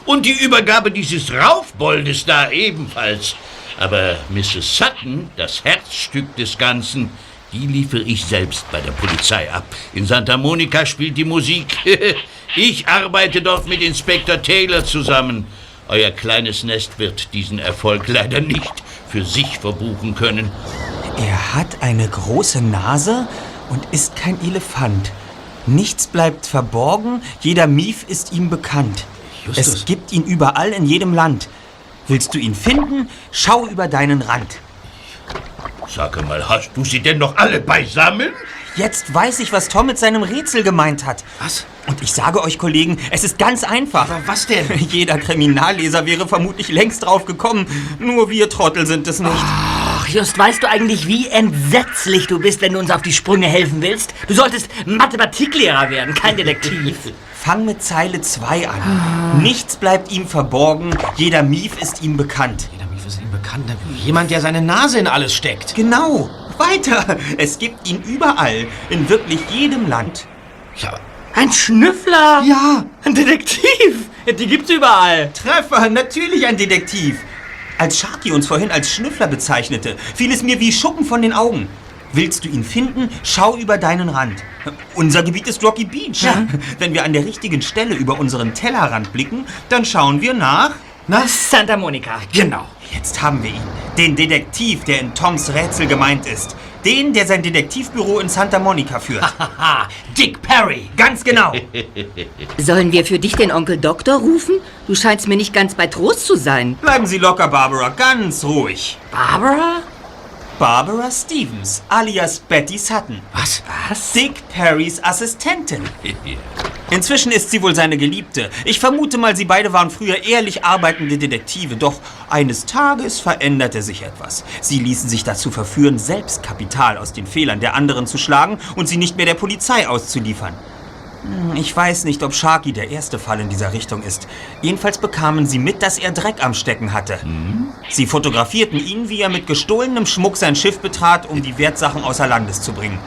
Und die Übergabe dieses Raufboldes da ebenfalls. Aber Mrs. Sutton, das Herzstück des Ganzen, die liefere ich selbst bei der Polizei ab. In Santa Monica spielt die Musik. Ich arbeite dort mit Inspektor Taylor zusammen. Euer kleines Nest wird diesen Erfolg leider nicht für sich verbuchen können. Er hat eine große Nase und ist kein Elefant. Nichts bleibt verborgen, jeder Mief ist ihm bekannt. Justus. Es gibt ihn überall in jedem Land. Willst du ihn finden? Schau über deinen Rand. Sag mal, hast du sie denn noch alle beisammen? Jetzt weiß ich, was Tom mit seinem Rätsel gemeint hat. Was? Und ich sage euch, Kollegen, es ist ganz einfach. Aber was denn? Jeder Kriminalleser wäre vermutlich längst drauf gekommen. Nur wir Trottel sind es nicht. Ach, Just, weißt du eigentlich, wie entsetzlich du bist, wenn du uns auf die Sprünge helfen willst? Du solltest Mathematiklehrer werden, kein Detektiv. Fang mit Zeile 2 an. Nichts bleibt ihm verborgen, jeder Mief ist ihm bekannt. Jeder Mief ist ihm bekannt. Jemand, der seine Nase in alles steckt. Genau. Weiter. Es gibt ihn überall, in wirklich jedem Land. Ja, Ein Schnüffler? Ja, Ein Detektiv? Ja, Die gibt's überall. Treffer, natürlich ein Detektiv. Als Sharky uns vorhin als Schnüffler bezeichnete, fiel es mir wie Schuppen von den Augen. Willst du ihn finden, schau über deinen Rand. Unser Gebiet ist Rocky Beach. Wenn wir an der richtigen Stelle über unseren Tellerrand blicken, dann schauen wir nach. Na? Santa Monica, genau. Jetzt haben wir ihn. Den Detektiv, der in Toms Rätsel gemeint ist. Den, der sein Detektivbüro in Santa Monica führt. Haha, Dick Perry. Ganz genau. Sollen wir für dich den Onkel Doktor rufen? Du scheinst mir nicht ganz bei Trost zu sein. Bleiben Sie locker, Barbara, ganz ruhig. Barbara? Barbara Stevens, alias Betty Sutton. Was? Was? Dick Perrys Assistentin. Inzwischen ist sie wohl seine Geliebte. Ich vermute mal, sie beide waren früher ehrlich arbeitende Detektive. Doch eines Tages veränderte sich etwas. Sie ließen sich dazu verführen, selbst Kapital aus den Fehlern der anderen zu schlagen und sie nicht mehr der Polizei auszuliefern. Hm, Ich weiß nicht, ob Sharky der erste Fall in dieser Richtung ist. Jedenfalls bekamen sie mit, dass er Dreck am Stecken hatte. Sie fotografierten ihn, wie er mit gestohlenem Schmuck sein Schiff betrat, um die Wertsachen außer Landes zu bringen.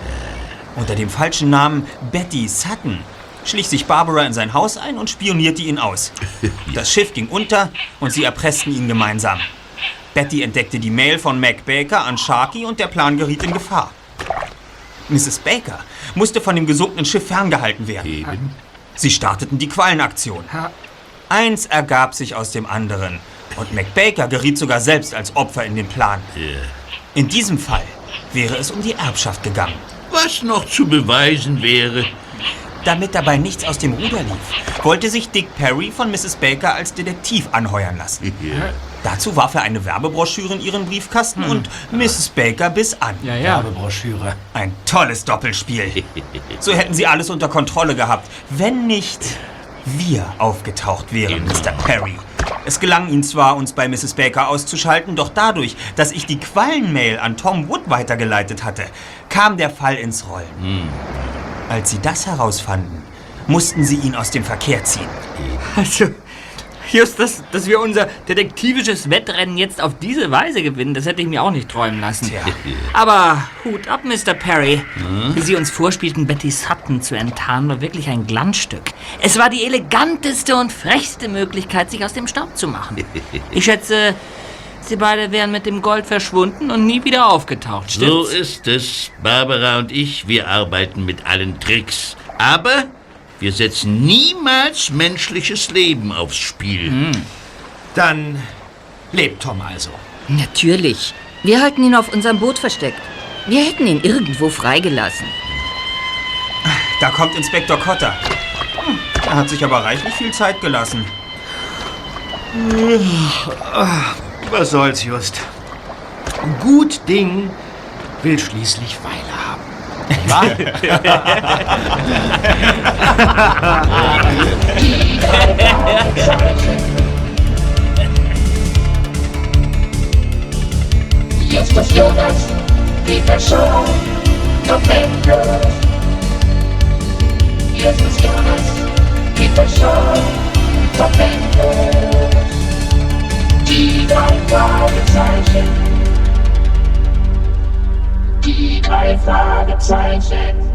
Unter dem falschen Namen Betty Sutton schlich sich Barbara in sein Haus ein und spionierte ihn aus. Das Schiff ging unter und sie erpressten ihn gemeinsam. Betty entdeckte die Mail von Mac Baker an Sharky und der Plan geriet in Gefahr. Mrs. Baker musste von dem gesunkenen Schiff ferngehalten werden. Sie starteten die Quallenaktion. Eins ergab sich aus dem anderen und Mac Baker geriet sogar selbst als Opfer in den Plan. In diesem Fall wäre es um die Erbschaft gegangen. Was noch zu beweisen wäre. Damit dabei nichts aus dem Ruder lief, wollte sich Dick Perry von Mrs. Baker als Detektiv anheuern lassen. Dazu warf er eine Werbebroschüre in ihren Briefkasten und Mrs. Baker biss an. Ja, ja. Werbebroschüre. Ein tolles Doppelspiel. So hätten sie alles unter Kontrolle gehabt, wenn nicht wir aufgetaucht wären, Mr. Perry. Es gelang ihnen zwar, uns bei Mrs. Baker auszuschalten, doch dadurch, dass ich die Quallenmail an Tom Wood weitergeleitet hatte, kam der Fall ins Rollen. Als sie das herausfanden, mussten sie ihn aus dem Verkehr ziehen. Also, just, dass, dass wir unser detektivisches Wettrennen jetzt auf diese Weise gewinnen, das hätte ich mir auch nicht träumen lassen. Tja. Aber Hut ab, Mr. Perry. Wie Sie uns vorspielten, Betty Sutton zu enttarnen, war wirklich ein Glanzstück. Es war die eleganteste und frechste Möglichkeit, sich aus dem Staub zu machen. Ich schätze, Sie beide wären mit dem Gold verschwunden und nie wieder aufgetaucht, So stimmt's? ist es. Barbara und ich, wir arbeiten mit allen Tricks. Aber wir setzen niemals menschliches Leben aufs Spiel. Dann lebt Tom also. Natürlich. Wir halten ihn auf unserem Boot versteckt. Wir hätten ihn irgendwo freigelassen. Da kommt Inspektor Cotter. Hm, Er hat sich aber reichlich viel Zeit gelassen. Was soll's, Just? Gut Ding will schließlich Weile haben. Justus Jonas, Peter Shaw, November. Justus Jonas, Peter Shaw, November. Die drei Fragezeichen. Die drei Fragezeichen.